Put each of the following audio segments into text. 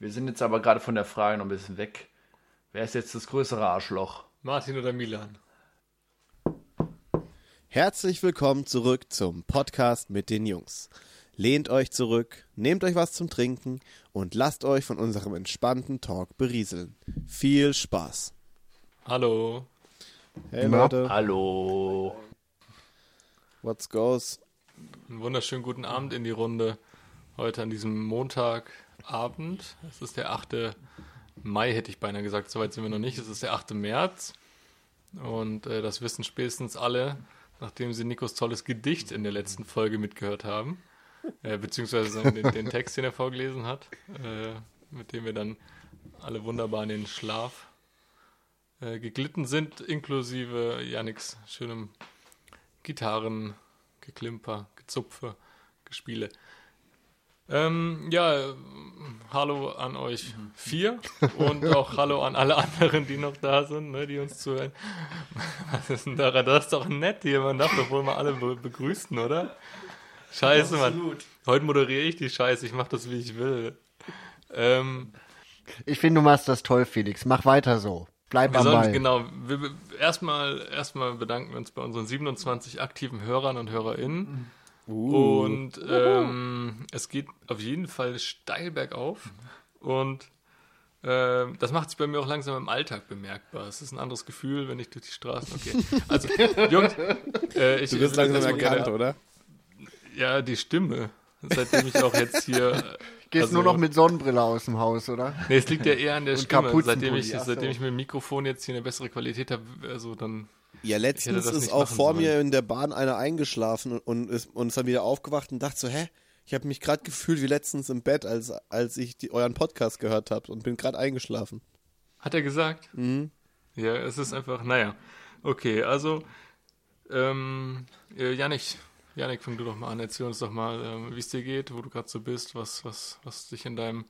Wir sind jetzt aber gerade von der Frage noch ein bisschen weg. Wer ist jetzt das größere Arschloch? Martin oder Milan? Herzlich willkommen zurück zum Podcast mit den Jungs. Lehnt euch zurück, nehmt euch was zum Trinken und lasst euch von unserem entspannten Talk berieseln. Viel Spaß. Hallo. Hey Leute, Hallo. what's goes? Einen wunderschönen guten Abend in die Runde. Heute an diesem Montagabend. Es ist der 8. Mai, hätte ich beinahe gesagt. Soweit sind wir noch nicht. Es ist der 8. März. Und äh, das wissen spätestens alle, nachdem sie Nikos tolles Gedicht in der letzten Folge mitgehört haben. Äh, beziehungsweise den, den Text, den er vorgelesen hat. Äh, mit dem wir dann alle wunderbar in den Schlaf äh, geglitten sind, inklusive Yannicks schönem Gitarren, Geklimper, Gezupfe, Gespiele. Ähm, ja, hallo an euch vier und auch hallo an alle anderen, die noch da sind, ne, die uns zuhören. Was ist denn daran? Das ist doch nett hier, man darf doch wohl mal alle be begrüßen, oder? Scheiße, Mann. Heute moderiere ich die Scheiße, ich mach das, wie ich will. Ähm, Ich finde, du machst das toll, Felix. Mach weiter so. Bleib Wir am sollen, Ball. genau, wir, erstmal, erstmal bedanken wir uns bei unseren 27 aktiven Hörern und HörerInnen. Und ähm, es geht auf jeden Fall steil bergauf. Und ähm, das macht sich bei mir auch langsam im Alltag bemerkbar. Es ist ein anderes Gefühl, wenn ich durch die Straßen. Okay. Also, Jungs, äh, ich Du wirst langsam erkannt, gerne- oder? Ja, die Stimme. Seitdem ich auch jetzt hier. äh, Gehst also- nur noch mit Sonnenbrille aus dem Haus, oder? Nee, es liegt ja eher an der Stimme. Seitdem ich, seitdem ich mit dem Mikrofon jetzt hier eine bessere Qualität habe, also dann. Ja, letztens ist auch vor sollen. mir in der Bahn einer eingeschlafen und, und ist, und ist dann wieder aufgewacht und dachte so, hä? Ich habe mich gerade gefühlt wie letztens im Bett, als, als ich die, euren Podcast gehört habe und bin gerade eingeschlafen. Hat er gesagt? Mhm. Ja, es ist einfach, naja. Okay, also, ähm, äh, Janik, Janik, fang du doch mal an. Erzähl uns doch mal, ähm, wie es dir geht, wo du gerade so bist, was, was, was dich in deinem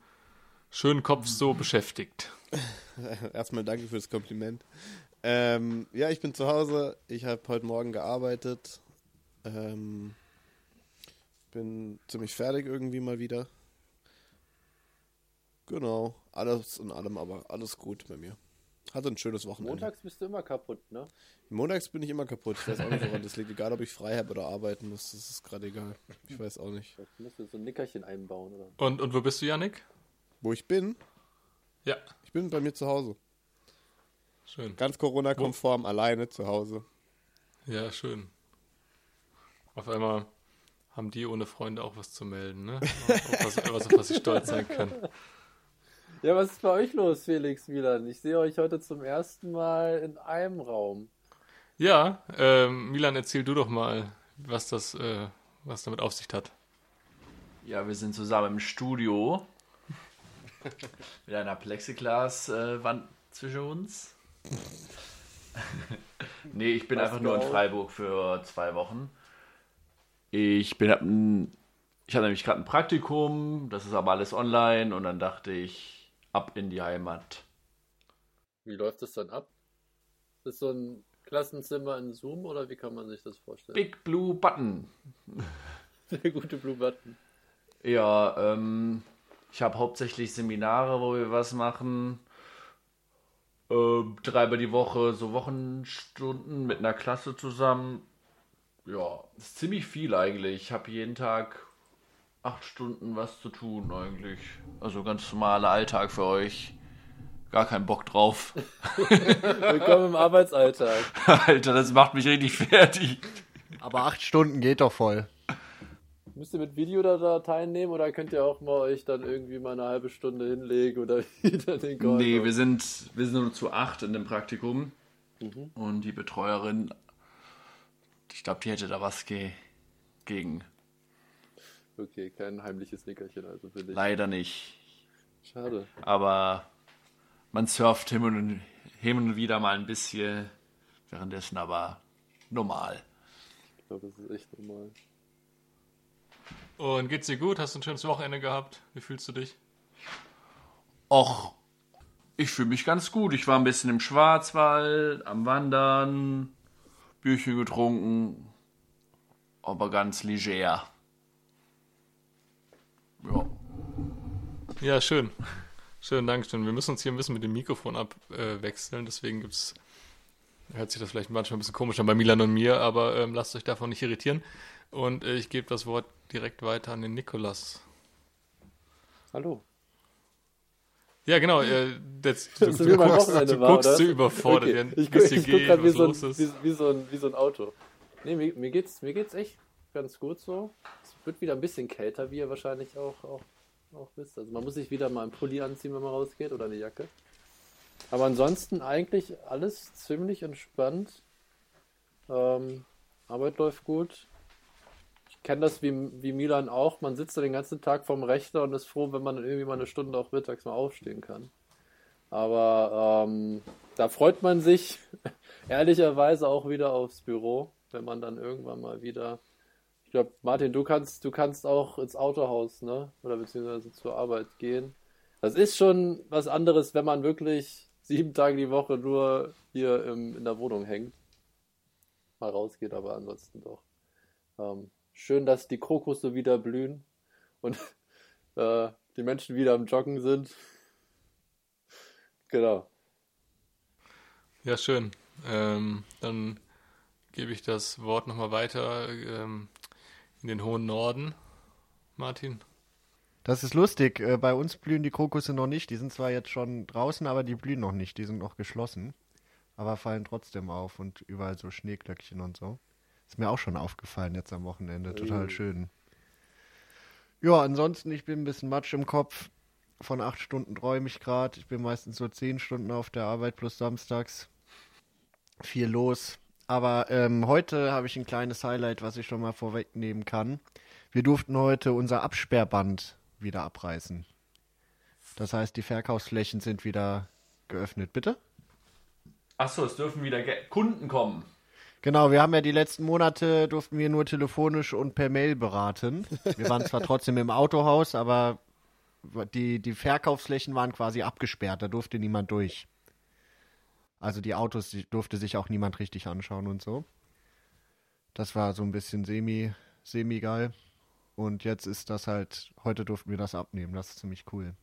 schönen Kopf so beschäftigt. Erstmal danke für das Kompliment. Ähm, ja, ich bin zu Hause. Ich habe heute Morgen gearbeitet. Ähm, bin ziemlich fertig irgendwie mal wieder. Genau, alles in allem, aber alles gut bei mir. Hatte ein schönes Wochenende. Montags bist du immer kaputt, ne? Montags bin ich immer kaputt. Ich weiß auch nicht, woran das liegt. Egal, ob ich frei habe oder arbeiten muss, das ist gerade egal. Ich weiß auch nicht. Da musst du so ein Nickerchen einbauen, oder? Und, und wo bist du, Janik? Wo ich bin? Ja, Ich bin bei mir zu Hause. Schön. Ganz Corona-konform, alleine zu Hause. Ja, schön. Auf einmal haben die ohne Freunde auch was zu melden, ne? Auf was, was, auf was sie stolz sein können. Ja, was ist bei euch los, Felix Milan? Ich sehe euch heute zum ersten Mal in einem Raum. Ja, ähm, Milan, erzähl du doch mal, was das, äh, was damit auf sich hat. Ja, wir sind zusammen im Studio. Mit einer Plexiglas-Wand zwischen uns. nee, ich bin Was einfach nur in? Freiburg für zwei Wochen. Ich bin ich hatte nämlich gerade ein Praktikum, das ist aber alles online und dann dachte ich, ab in die Heimat. Wie läuft das dann ab? Ist das so ein Klassenzimmer in Zoom oder wie kann man sich das vorstellen? Big Blue Button. Der gute Blue Button. Ja, ähm, ich habe hauptsächlich Seminare, wo wir was machen. Ähm, dreimal die Woche, so Wochenstunden mit einer Klasse zusammen. Ja, das ist ziemlich viel eigentlich. Ich habe jeden Tag acht Stunden was zu tun eigentlich. Also ganz normaler Alltag für euch. Gar keinen Bock drauf. Willkommen im Arbeitsalltag. Alter, das macht mich richtig fertig. Aber acht Stunden geht doch voll. Müsst ihr mit Video da, da teilnehmen oder könnt ihr auch mal euch dann irgendwie mal eine halbe Stunde hinlegen oder wieder den Call Nee, wir sind, wir sind nur zu acht in dem Praktikum. Und die Betreuerin, ich glaube, die hätte da was ge gegen. Okay, kein heimliches Nickerchen also für dich. Leider nicht. Schade. Aber man surft hin und, hin und wieder mal ein bisschen. Währenddessen aber normal. Ich glaube, das ist echt normal. Und geht's dir gut? Hast du ein schönes Wochenende gehabt? Wie fühlst du dich? Och, ich fühle mich ganz gut. Ich war ein bisschen im Schwarzwald, am Wandern, Bierchen getrunken, aber ganz leger. Ja. Ja, schön. Schönen Dank, schön. Wir müssen uns hier ein bisschen mit dem Mikrofon abwechseln, deswegen gibt's, hört sich das vielleicht manchmal ein bisschen komisch an bei Milan und mir, aber ähm, lasst euch davon nicht irritieren. Und äh, ich gebe das Wort direkt weiter an den Nikolas. Hallo. Ja, genau. Äh, jetzt, du, Das ist du, guckst, du war, guckst so überfordert. Okay. Ich, guck- ich guck gerade wie, so ein- wie, wie, so ein, wie so ein Auto. Nee, mir, mir, geht's, mir geht's echt ganz gut so. Es wird wieder ein bisschen kälter, wie ihr wahrscheinlich auch, auch, auch wisst. Also man muss sich wieder mal einen Pulli anziehen, wenn man rausgeht oder eine Jacke. Aber ansonsten eigentlich alles ziemlich entspannt. Ähm, Arbeit läuft gut. Kenne das wie, wie Milan auch. Man sitzt da den ganzen Tag vorm Rechner und ist froh, wenn man irgendwie mal eine Stunde auch mittags mal aufstehen kann. Aber ähm, da freut man sich ehrlicherweise auch wieder aufs Büro, wenn man dann irgendwann mal wieder. Ich glaube, Martin, du kannst, du kannst auch ins Autohaus, ne? Oder beziehungsweise zur Arbeit gehen. Das ist schon was anderes, wenn man wirklich sieben Tage die Woche nur hier im, in der Wohnung hängt. Mal rausgeht, aber ansonsten doch. Ähm, schön, dass die Krokusse wieder blühen und äh, die Menschen wieder am Joggen sind. Genau. Ja, schön. Ähm, dann gebe ich das Wort nochmal weiter ähm, in den hohen Norden. Martin. Das ist lustig. Äh, bei uns blühen die Krokusse noch nicht. Die sind zwar jetzt schon draußen, aber die blühen noch nicht. Die sind noch geschlossen. Aber fallen trotzdem auf und überall so Schneeglöckchen und so. Ist mir auch schon aufgefallen jetzt am Wochenende. Total Oh. schön. Ja, ansonsten, ich bin ein bisschen Matsch im Kopf. Von acht Stunden träume ich gerade. Ich bin meistens so zehn Stunden auf der Arbeit plus samstags. Viel los. Aber ähm, heute habe ich ein kleines Highlight, was ich schon mal vorwegnehmen kann. Wir durften heute unser Absperrband wieder abreißen. Das heißt, die Verkaufsflächen sind wieder geöffnet. Bitte? Achso, es dürfen wieder Ge Kunden kommen. Genau, wir haben ja die letzten Monate durften wir nur telefonisch und per Mail beraten. Wir waren zwar trotzdem im Autohaus, aber die, die Verkaufsflächen waren quasi abgesperrt, da durfte niemand durch. Also die Autos die durfte sich auch niemand richtig anschauen und so. Das war so ein bisschen semi, semi geil. Und jetzt ist das halt, heute durften wir das abnehmen, das ist ziemlich cool.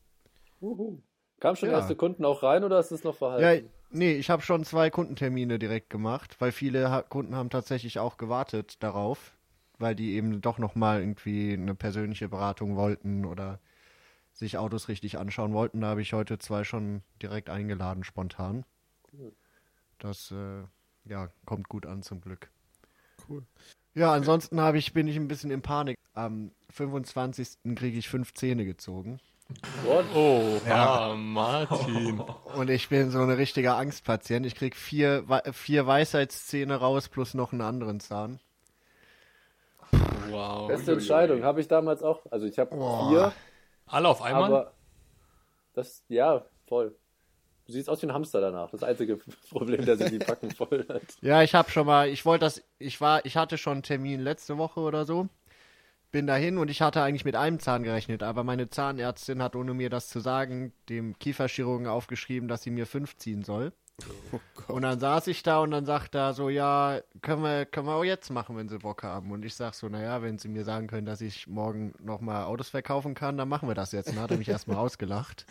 Uhu. Kamen schon Ja. erste Kunden auch rein oder ist es noch Ja, verhalten? Nee, ich habe schon zwei Kundentermine direkt gemacht, weil viele ha Kunden haben tatsächlich auch gewartet darauf, weil die eben doch nochmal irgendwie eine persönliche Beratung wollten oder sich Autos richtig anschauen wollten. Da habe ich heute zwei schon direkt eingeladen, spontan. Das äh, ja, kommt gut an zum Glück. Cool. Ja, ansonsten habe ich, bin ich ein bisschen in Panik. Am 25. kriege ich fünf Zähne gezogen. What? Oh, Ja. ah, Martin. Und ich bin so ein richtiger Angstpatient. Ich krieg vier, vier Weisheitszähne raus plus noch einen anderen Zahn. Wow. Beste Entscheidung. Habe ich damals auch. Also ich habe Boah. vier, Alle auf einmal? aber das, ja, voll. Du siehst aus wie ein Hamster danach. Das einzige Problem, dass sich die Backen voll hat. Ja, ich habe schon mal, ich wollte das, ich war, ich hatte schon einen Termin letzte Woche oder so. Bin dahin und ich hatte eigentlich mit einem Zahn gerechnet, aber meine Zahnärztin hat, ohne mir das zu sagen, dem Kieferchirurgen aufgeschrieben, dass sie mir fünf ziehen soll. Oh. Und dann saß ich da und dann sagt er so, ja, können wir, können wir auch jetzt machen, wenn sie Bock haben. Und ich sag so, naja, wenn sie mir sagen können, dass ich morgen nochmal Autos verkaufen kann, dann machen wir das jetzt. Und dann hat er mich erstmal ausgelacht.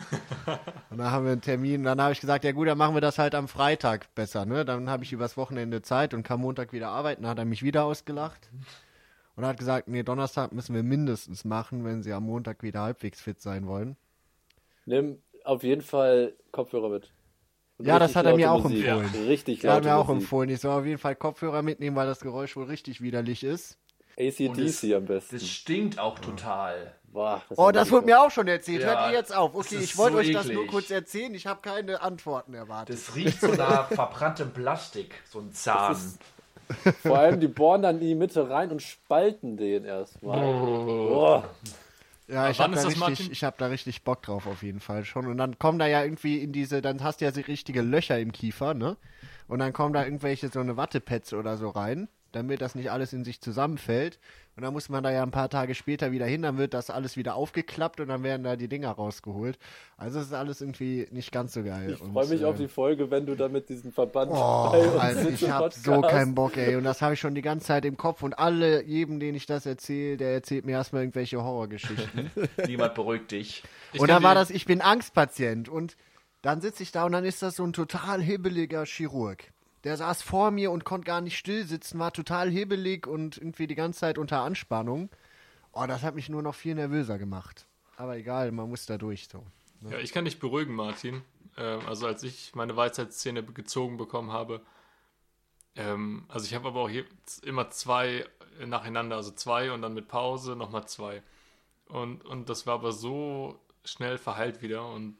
Und dann haben wir einen Termin. Dann habe ich gesagt, ja gut, dann machen wir das halt am Freitag besser, ne? Dann habe ich übers Wochenende Zeit und kann Montag wieder arbeiten. Dann hat er mich wieder ausgelacht. Und hat gesagt, nee, Donnerstag müssen wir mindestens machen, wenn sie am Montag wieder halbwegs fit sein wollen. Nimm auf jeden Fall Kopfhörer mit. Und Ja, das hat er mir auch Musik. empfohlen. Richtig Er hat laute mir auch Musik. empfohlen, ich soll auf jeden Fall Kopfhörer mitnehmen, weil das Geräusch wohl richtig widerlich ist. ACDC am besten. Das stinkt auch total. Boah, das Oh, das wurde mir auch schon erzählt. Ja, Hört ihr jetzt auf? das Okay, ich wollte so euch das nur eklig. kurz erzählen. Ich habe keine Antworten erwartet. Das riecht so nach verbranntem Plastik, so ein Zahn. Das ist- Vor allem, die bohren dann in die Mitte rein und spalten den erstmal. Boah. ja, ich habe da, richtig- ich hab da richtig Bock drauf auf jeden Fall schon. Und dann kommen da ja irgendwie in diese, dann hast du ja so richtige Löcher im Kiefer, ne? Und dann kommen da irgendwelche so eine Wattepads oder so rein. Damit das nicht alles in sich zusammenfällt. Und dann muss man da ja ein paar Tage später wieder hin, dann wird das alles wieder aufgeklappt und dann werden da die Dinger rausgeholt. Also es ist alles irgendwie nicht ganz so geil. Ich freue mich und, auf die Folge, wenn du da mit diesem Verband Oh, bei uns also ich habe so keinen Bock, ey. Und das habe ich schon die ganze Zeit im Kopf. Und alle, jedem, den ich das erzähle, der erzählt mir erstmal irgendwelche Horrorgeschichten. Niemand beruhigt dich. Ich und dann war das, ich bin Angstpatient. Und dann sitze ich da und dann ist das so ein total hibbeliger Chirurg. Der saß vor mir und konnte gar nicht still sitzen, war total hibbelig und irgendwie die ganze Zeit unter Anspannung. Oh, das hat mich nur noch viel nervöser gemacht. Aber egal, man muss da durch so. Ja, ich kann dich beruhigen, Martin. Ähm, also als ich meine Weisheitszähne gezogen bekommen habe, ähm, also ich habe aber auch immer zwei nacheinander, also zwei und dann mit Pause nochmal zwei. Und, und das war aber so schnell verheilt wieder und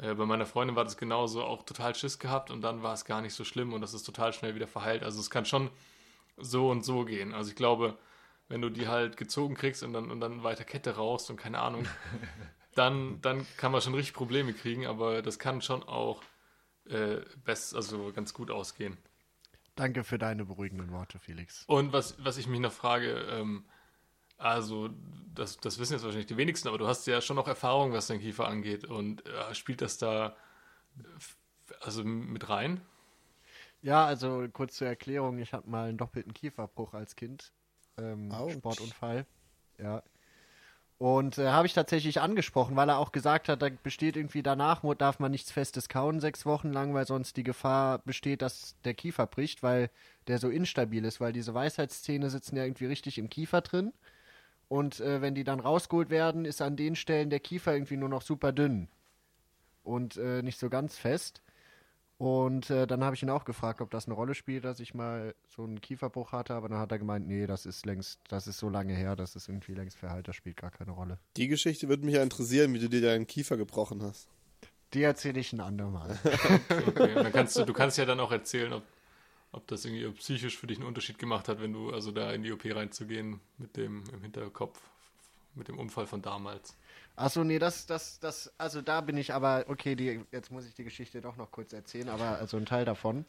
äh, bei meiner Freundin war das genauso, auch total Schiss gehabt und dann war es gar nicht so schlimm und das ist total schnell wieder verheilt. Also es kann schon so und so gehen. Also ich glaube, wenn du die halt gezogen kriegst und dann, und dann weiter Kette rauchst und keine Ahnung, dann, dann kann man schon richtig Probleme kriegen, aber das kann schon auch äh, best, also ganz gut ausgehen. Danke für deine beruhigenden Worte, Felix. Und was, was ich mich noch frage, ähm, also das, das wissen jetzt wahrscheinlich die wenigsten, aber du hast ja schon noch Erfahrung, was dein Kiefer angeht und äh, spielt das da also mit rein? Ja, also kurz zur Erklärung, ich hatte mal einen doppelten Kieferbruch als Kind. Ähm. Sportunfall. Ja. Und äh, habe ich tatsächlich angesprochen, weil er auch gesagt hat, da besteht irgendwie danach, darf man nichts Festes kauen sechs Wochen lang, weil sonst die Gefahr besteht, dass der Kiefer bricht, weil der so instabil ist, weil diese Weisheitszähne sitzen ja irgendwie richtig im Kiefer drin. Und äh, wenn die dann rausgeholt werden, ist an den Stellen der Kiefer irgendwie nur noch super dünn und äh, nicht so ganz fest. Und äh, dann habe ich ihn auch gefragt, ob das eine Rolle spielt, dass ich mal so einen Kieferbruch hatte, aber dann hat er gemeint, nee, das ist längst, das ist so lange her, das ist irgendwie längst verheilt, das spielt gar keine Rolle. Die Geschichte würde mich ja interessieren, wie du dir deinen Kiefer gebrochen hast. Die erzähle ich ein andermal. Okay, dann kannst du, du kannst ja dann auch erzählen, ob, ob das irgendwie psychisch für dich einen Unterschied gemacht hat, wenn du also da in die OP reinzugehen mit dem im Hinterkopf, mit dem Unfall von damals. Achso, nee, das, das, das, also da bin ich aber, okay, die, jetzt muss ich die Geschichte doch noch kurz erzählen, aber also ein Teil davon.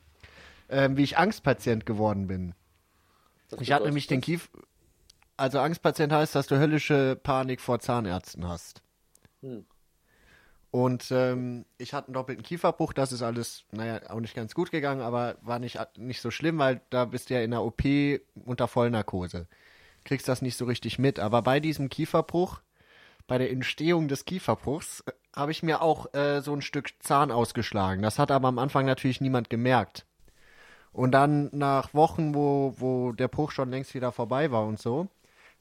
Ähm, wie ich Angstpatient geworden bin. Das Ich hatte nämlich den. Kief. Also Angstpatient heißt, dass du höllische Panik vor Zahnärzten hast. Hm. Und ähm, ich hatte einen doppelten Kieferbruch, das ist alles, naja, auch nicht ganz gut gegangen, aber war nicht, nicht so schlimm, weil da bist du ja in der OP unter Vollnarkose. Kriegst das nicht so richtig mit. Aber bei diesem Kieferbruch, bei der Entstehung des Kieferbruchs, äh, habe ich mir auch äh, so ein Stück Zahn ausgeschlagen. Das hat aber am Anfang natürlich niemand gemerkt. Und dann nach Wochen, wo, wo der Bruch schon längst wieder vorbei war und so,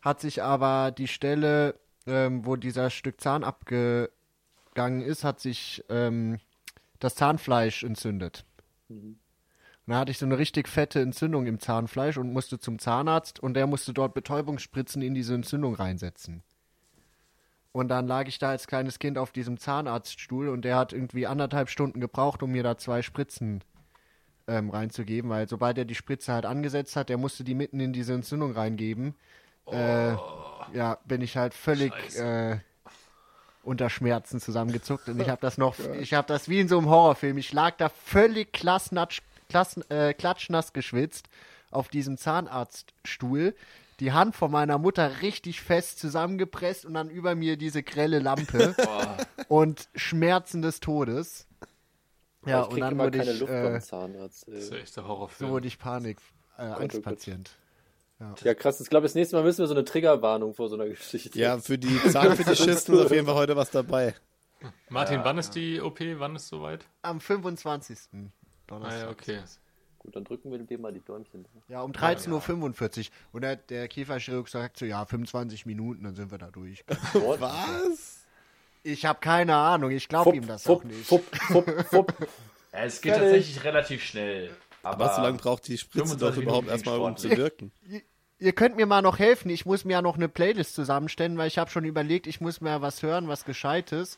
hat sich aber die Stelle, ähm, wo dieser Stück Zahn abgegangen ist, hat sich ähm, das Zahnfleisch entzündet. Und da hatte ich so eine richtig fette Entzündung im Zahnfleisch und musste zum Zahnarzt und der musste dort Betäubungsspritzen in diese Entzündung reinsetzen. Und dann lag ich da als kleines Kind auf diesem Zahnarztstuhl und der hat irgendwie anderthalb Stunden gebraucht, um mir da zwei Spritzen ähm, reinzugeben, weil sobald er die Spritze halt angesetzt hat, der musste die mitten in diese Entzündung reingeben. Äh, ja, bin ich halt völlig äh, unter Schmerzen zusammengezuckt und ich habe das noch, ich habe das wie in so einem Horrorfilm. Ich lag da völlig klassnatsch, klass, äh, klatschnass geschwitzt auf diesem Zahnarztstuhl, die Hand von meiner Mutter richtig fest zusammengepresst und dann über mir diese grelle Lampe und Schmerzen des Todes. Ja, ich und dann immer wurde keine ich, Luft äh, beim Zahnarzt. Das ist ja Ey. echt der so Horrorfilm. wurde ich Panik, äh, oh. Angstpatient. Ja, krass. Ich glaube, das nächste Mal müssen wir so eine Triggerwarnung vor so einer Geschichte. Ja, für die Zahnfetischisten ist auf jeden Fall heute was dabei. Martin, wann ist die OP? Wann ist soweit? Am 25. Ah Donnerstag. ja, okay. Gut, dann drücken wir dem mal die Däumchen. Ja, um 13.45 Uhr. Und der, der Kieferchirurg sagt so, ja, 25 Minuten, dann sind wir da durch. Was? Ich habe keine Ahnung, ich glaube ihm das auch nicht. Fupp, fupp, fupp. Ja, es geht Fertig. tatsächlich relativ schnell. Aber Was so lange braucht die Spritze 25 doch überhaupt erstmal, um zu wirken? Ihr könnt mir mal noch helfen, ich muss mir ja noch eine Playlist zusammenstellen, weil ich habe schon überlegt, ich muss mir was hören, was Gescheites.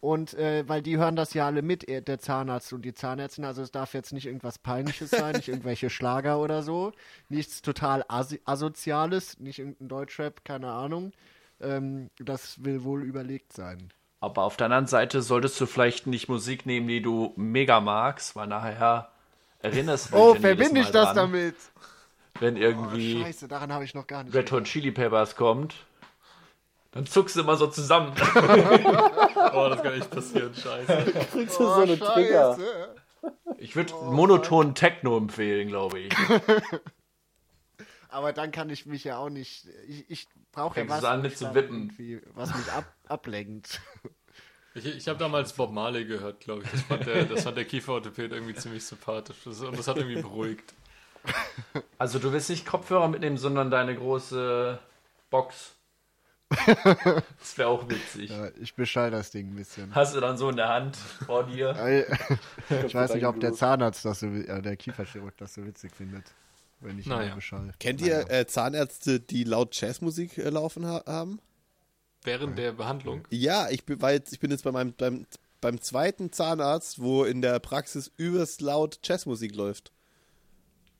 Und äh, weil die hören das ja alle mit, er- der Zahnarzt und die Zahnärztin. Also es darf jetzt nicht irgendwas Peinliches sein, nicht irgendwelche Schlager oder so. Nichts total asi asoziales, nicht irgendein Deutschrap, keine Ahnung. Ähm, das will wohl überlegt sein. Aber auf der anderen Seite solltest du vielleicht nicht Musik nehmen, die du mega magst, weil nachher erinnerst du dich Oh, verbinde ich das damit? Wenn Oh, irgendwie scheiße, daran habe ich noch gar nicht. Red Hot Chili Peppers kommt, dann zuckst du immer so zusammen. Oh, das kann echt passieren, scheiße. Kriegst du so eine Trigger. Ich würde monotonen Techno empfehlen, glaube ich. Aber dann kann ich mich ja auch nicht. Ich, ich brauche ja was, an, wo mit ich zu wippen. irgendwie- was mich ab, ablenkt. Ich, ich habe damals Bob Marley gehört, glaube ich. Das fand der, das fand der Kieferorthopäd irgendwie ziemlich sympathisch. Das, und das hat irgendwie beruhigt. Also du willst nicht Kopfhörer mitnehmen, sondern deine große Box. Das wäre auch witzig. Ja, ich beschall das Ding ein bisschen. Hast du dann so in der Hand vor dir. Ich weiß nicht, ob der Zahnarzt das so, äh, der Kieferchirurg das so witzig findet, wenn ich Naja. ihn beschall. Kennt ihr äh, Zahnärzte, die laut Jazzmusik äh, laufen ha haben? Während der Behandlung. Ja, ich bin, weil ich bin jetzt bei meinem, beim, beim zweiten Zahnarzt, wo in der Praxis übelst laut Jazzmusik läuft.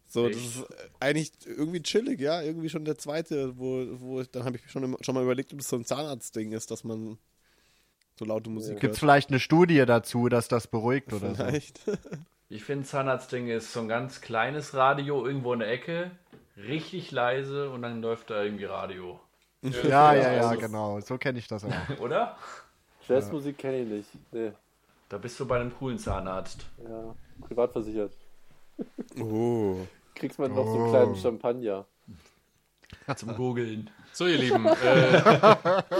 So, das Echt? ist äh, eigentlich irgendwie chillig, ja. Irgendwie schon der zweite, wo, wo ich, dann habe ich schon, immer- schon mal überlegt, ob das so ein Zahnarztding ist, dass man so laute Musik Gibt es vielleicht eine Studie dazu, dass das beruhigt oder so? Vielleicht. Ich finde, Zahnarztding ist so ein ganz kleines Radio irgendwo in der Ecke, richtig leise und dann läuft da irgendwie Radio. Ja, ja, ja, also- genau. So kenne ich das auch. Oder? Jazzmusik kenne ich nicht. Nee. Da bist du bei einem coolen Zahnarzt. Ja, privat versichert. Oh. Kriegst man noch so einen kleinen Champagner. Zum Googeln. So, ihr Lieben, äh,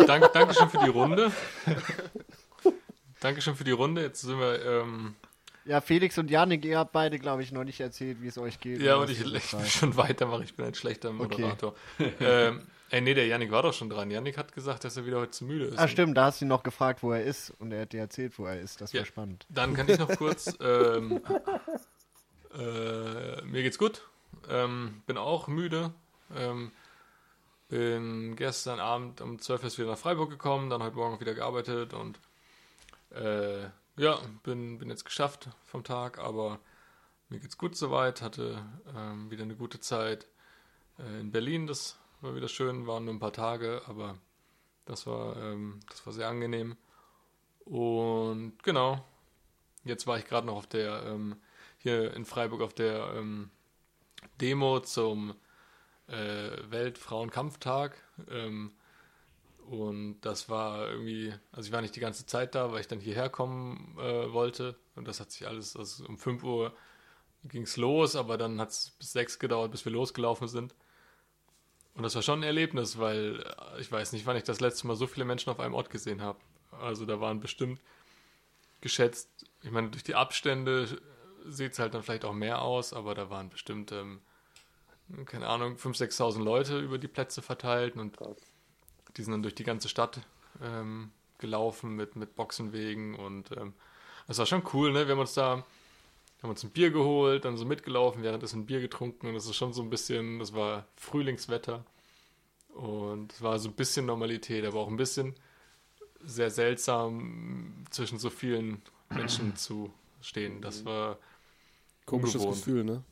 dank, Dankeschön für die Runde. Dankeschön für die Runde. Jetzt sind wir. Ähm, Ja, Felix und Janik, ihr habt beide, glaube ich, noch nicht erzählt, wie es euch geht. ja, und ich, ich will schon weitermachen. Ich bin ein schlechter Moderator. ähm, ey, nee, der Yannick war doch schon dran. Yannick hat gesagt, dass er wieder heute zu müde ist. Ah, stimmt, da hast du ihn noch gefragt, wo er ist und er hat dir erzählt, wo er ist. Das wäre Ja. spannend. Dann kann ich noch kurz. Ähm, äh, mir geht's gut. Ähm, bin auch müde. Ähm, bin gestern Abend um 12 Uhr wieder nach Freiburg gekommen, dann heute Morgen wieder gearbeitet und äh, ja, bin, bin jetzt geschafft vom Tag, aber mir geht's gut soweit. Hatte ähm, wieder eine gute Zeit äh, in Berlin. Das war wieder schön, waren nur ein paar Tage, aber das war, ähm, das war sehr angenehm. Und genau, Jetzt war ich gerade noch auf der, ähm, hier in Freiburg auf der ähm, Demo zum äh, Weltfrauenkampftag. Ähm, und das war irgendwie, also ich war nicht die ganze Zeit da, weil ich dann hierher kommen äh, wollte. Und das hat sich alles, also um 5 Uhr ging es los, aber dann hat es bis 6 gedauert, bis wir losgelaufen sind. Und das war schon ein Erlebnis, weil äh, ich weiß nicht, wann ich das letzte Mal so viele Menschen auf einem Ort gesehen habe. Also da waren bestimmt geschätzt, ich meine, durch die Abstände sieht es halt dann vielleicht auch mehr aus, aber da waren bestimmt, ähm, keine Ahnung, 5.000, 6.000 Leute über die Plätze verteilt und Krass. die sind dann durch die ganze Stadt ähm, gelaufen mit, mit Boxenwegen und ähm, das war schon cool, ne? Wir haben uns da, haben uns ein Bier geholt, dann so mitgelaufen, währenddessen ein Bier getrunken und das ist schon so ein bisschen, das war Frühlingswetter und es war so ein bisschen Normalität, aber auch ein bisschen sehr seltsam zwischen so vielen Menschen zu stehen. Das war Komisches Ungewohnt. Gefühl, ne?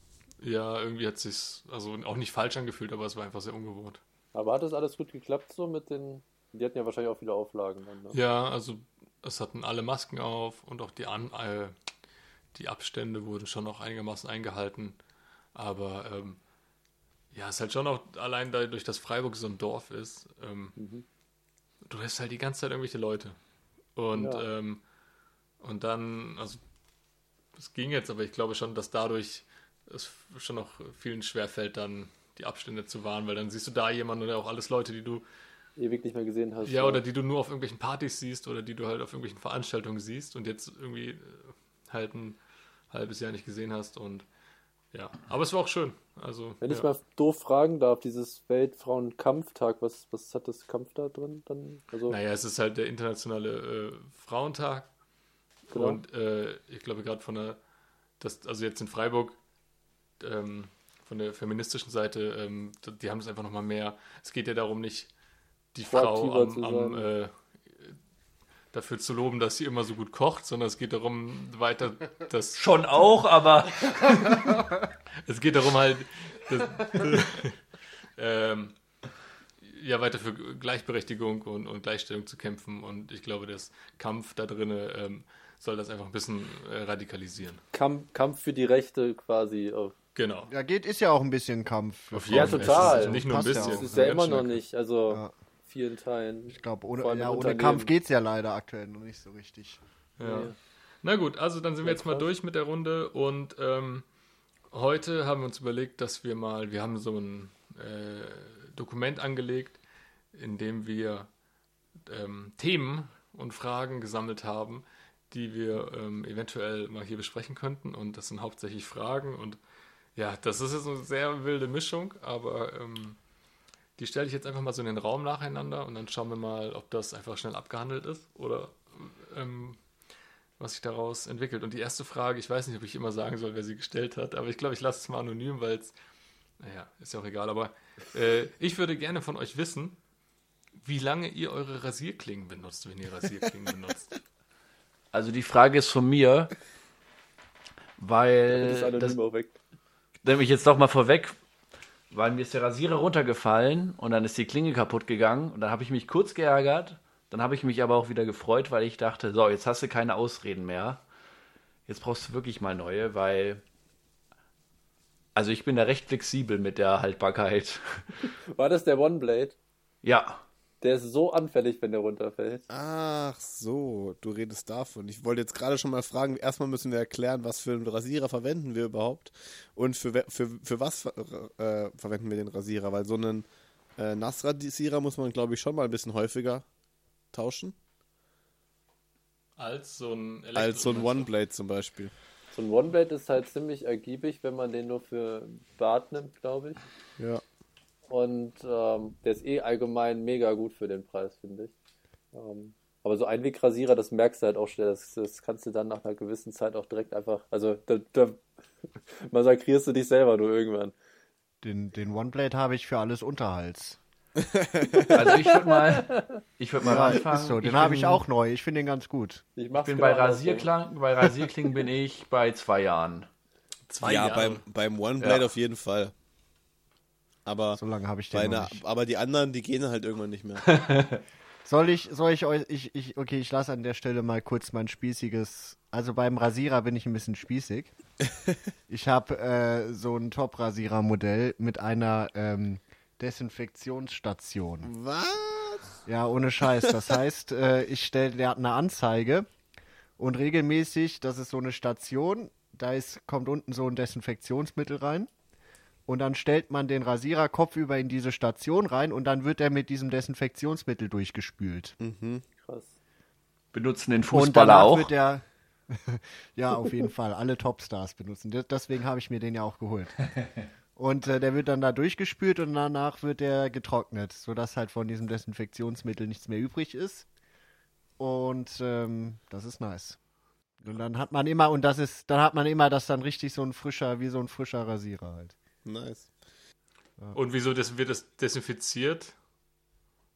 ja irgendwie hat sich also auch nicht falsch angefühlt, aber es war einfach sehr ungewohnt. Aber hat das alles gut geklappt so mit den. Die hatten ja wahrscheinlich auch viele Auflagen dann, ne? Ja, also es hatten alle Masken auf und auch die, An äh, die Abstände wurden schon noch einigermaßen eingehalten. Aber ähm, ja, es ist halt schon auch allein dadurch, dass Freiburg so ein Dorf ist, ähm, du hast halt die ganze Zeit irgendwelche Leute. Und, Ja. ähm, und dann, also es ging jetzt, aber ich glaube schon, dass dadurch es schon noch vielen schwerfällt, dann die Abstände zu wahren, weil dann siehst du da jemanden oder auch alles Leute, die du Ewig nicht mehr gesehen hast. ja, oder die du nur auf irgendwelchen Partys siehst oder die du halt auf irgendwelchen Veranstaltungen siehst und jetzt irgendwie äh, halt ein halbes Jahr nicht gesehen hast und ja, aber es war auch schön. Also, Wenn ja. ich mal doof fragen darf, dieses Weltfrauenkampftag, was, was hat das Kampf da drin dann? Also, Naja, es ist halt der internationale äh, Frauentag Genau. und äh, ich glaube gerade von der, das, also jetzt in Freiburg, ähm, von der feministischen Seite, ähm, die haben es einfach nochmal mehr, es geht ja darum nicht, die Frau am, am äh, dafür zu loben, dass sie immer so gut kocht, sondern es geht darum, weiter, dass Schon auch, aber Es geht darum halt, dass, ähm, ja, weiter für Gleichberechtigung und, und Gleichstellung zu kämpfen. Und ich glaube, das Kampf da drinne ähm, soll das einfach ein bisschen äh, radikalisieren. Kampf, Kampf für die Rechte quasi. Auf, Genau. Ja, geht, ist ja auch ein bisschen Kampf. Auf Ja, jeden total. Es ist Nicht nur ein ja bisschen. auch. Das ist ja immer noch nicht, also Ja. vielen Teilen. Ich glaube, ohne, ja, ohne. Kampf geht's ja leider aktuell noch nicht so richtig. Ja. Nee. Na gut, also dann sind wir Ja, jetzt mal durch mit der Runde und ähm, heute haben wir uns überlegt, dass wir mal, wir haben so ein äh, Dokument angelegt, in dem wir ähm, Themen und Fragen gesammelt haben, die wir ähm, eventuell mal hier besprechen könnten. Und das sind hauptsächlich Fragen. Und ja, das ist jetzt eine sehr wilde Mischung, aber ähm, die stelle ich jetzt einfach mal so in den Raum nacheinander. Und dann schauen wir mal, ob das einfach schnell abgehandelt ist oder ähm, was sich daraus entwickelt. Und die erste Frage, ich weiß nicht, ob ich immer sagen soll, wer sie gestellt hat, aber ich glaube, ich lasse es mal anonym, weil es, naja, ist ja auch egal, aber äh, ich würde gerne von euch wissen, wie lange ihr eure Rasierklingen benutzt, wenn ihr Rasierklingen benutzt. Also die Frage ist von mir, Das ist weil anonym das weg. nehme ich jetzt doch mal vorweg, weil mir ist der Rasierer runtergefallen und dann ist die Klinge kaputt gegangen und dann habe ich mich kurz geärgert, dann habe ich mich aber auch wieder gefreut, weil ich dachte, so, jetzt hast du keine Ausreden mehr. Jetzt brauchst du wirklich mal neue, weil also ich bin da recht flexibel mit der Haltbarkeit. War das der One Blade? Ja, Der ist so anfällig, wenn der runterfällt. Ach so, du redest davon. Ich wollte jetzt gerade schon mal fragen, erstmal müssen wir erklären, was für einen Rasierer verwenden wir überhaupt und für, für, für was äh, verwenden wir den Rasierer, weil so einen äh, Nassrasierer muss man, glaube ich, schon mal ein bisschen häufiger tauschen, Als so ein als so ein One-Blade zum Beispiel. So ein One Blade ist halt ziemlich ergiebig, wenn man den nur für Bart nimmt, glaube ich. Ja. Und ähm, der ist eh allgemein mega gut für den Preis, finde ich. Ähm, aber so Einwegrasierer, das merkst du halt auch schnell. Das, das kannst du dann nach einer gewissen Zeit auch direkt einfach. Also da, da massakrierst du dich selber nur irgendwann. Den, den One-Blade habe ich für alles Unterhals. also ich würde mal, ich würde mal Ja, anfangen. ist so. Den habe ich auch neu. Ich finde den ganz gut. Ich, Ich bin genau bei. Rasierklingen, bei Rasierklingen bin ich bei zwei Jahren. Zwei ja, Jahre. beim, beim One-Blade Ja. auf jeden Fall. Aber, So lange habe ich den einer, nicht. aber die anderen, die gehen halt irgendwann nicht mehr. Soll ich, soll ich euch, ich, ich, okay, ich lasse an der Stelle mal kurz mein spießiges, also beim Rasierer bin ich ein bisschen spießig. ich habe äh, so ein Top-Rasierer-Modell mit einer ähm, Desinfektionsstation. was? Ja, ohne Scheiß. Das heißt, äh, ich stelle, der hat eine Anzeige und regelmäßig, das ist so eine Station, da ist, kommt unten so ein Desinfektionsmittel rein. Und dann stellt man den Rasierer kopfüber in diese Station rein und dann wird er mit diesem Desinfektionsmittel durchgespült. Krass. Benutzen den Und Fußballer auch. wird der. ja, auf jeden Fall. Alle Topstars benutzen. De- Deswegen habe ich mir den ja auch geholt. Und äh, der wird dann da durchgespült und danach wird der getrocknet, sodass halt von diesem Desinfektionsmittel nichts mehr übrig ist. Und ähm, das ist nice. Und dann hat man immer, und das ist, dann hat man immer das dann richtig so ein frischer, wie so ein frischer Rasierer halt. Nice. Und wieso das, wird das desinfiziert?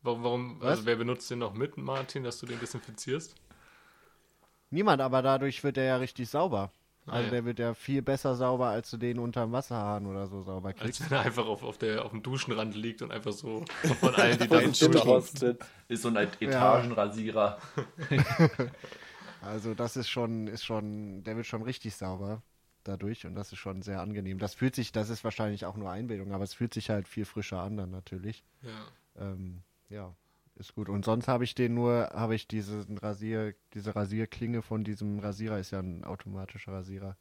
Warum, warum also wer benutzt den noch mit, Martin, dass du den desinfizierst? Niemand, aber dadurch wird der ja richtig sauber. Ah, Also ja. der wird ja viel besser sauber, als du den unterm Wasserhahn oder so sauber kriegst. Als wenn er einfach auf, auf, der, auf dem Duschenrand liegt und einfach so von allen, die da. Durchgerostet. Ist so ein Etagenrasierer. Also das ist schon, ist schon, der wird schon richtig sauber dadurch und das ist schon sehr angenehm. Das fühlt sich, das ist wahrscheinlich auch nur Einbildung, aber es fühlt sich halt viel frischer an dann natürlich. Ja. Ähm, ja, ist gut. Und sonst habe ich den nur, habe ich diesen Rasier, diese Rasierklinge von diesem Rasierer, ist ja ein automatischer Rasierer,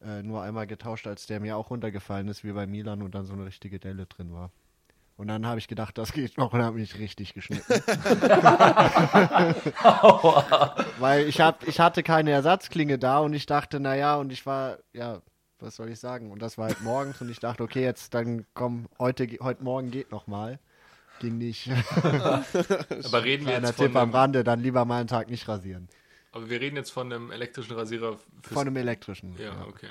äh, nur einmal getauscht, als der mir auch runtergefallen ist, wie bei Milan und dann so eine richtige Delle drin war. Und dann habe ich gedacht, das geht noch und habe mich richtig geschnitten. Weil ich, hab, ich hatte keine Ersatzklinge da und ich dachte, naja, und ich war, ja, was soll ich sagen? Und das war halt morgens und ich dachte, okay, jetzt dann komm, heute, heute Morgen geht noch mal. Ging nicht. Aber reden wir jetzt von Tipp am Rande, dann lieber mal einen Tag nicht rasieren. aber wir reden jetzt von einem elektrischen Rasierer fürs, Von einem elektrischen. Ja, okay.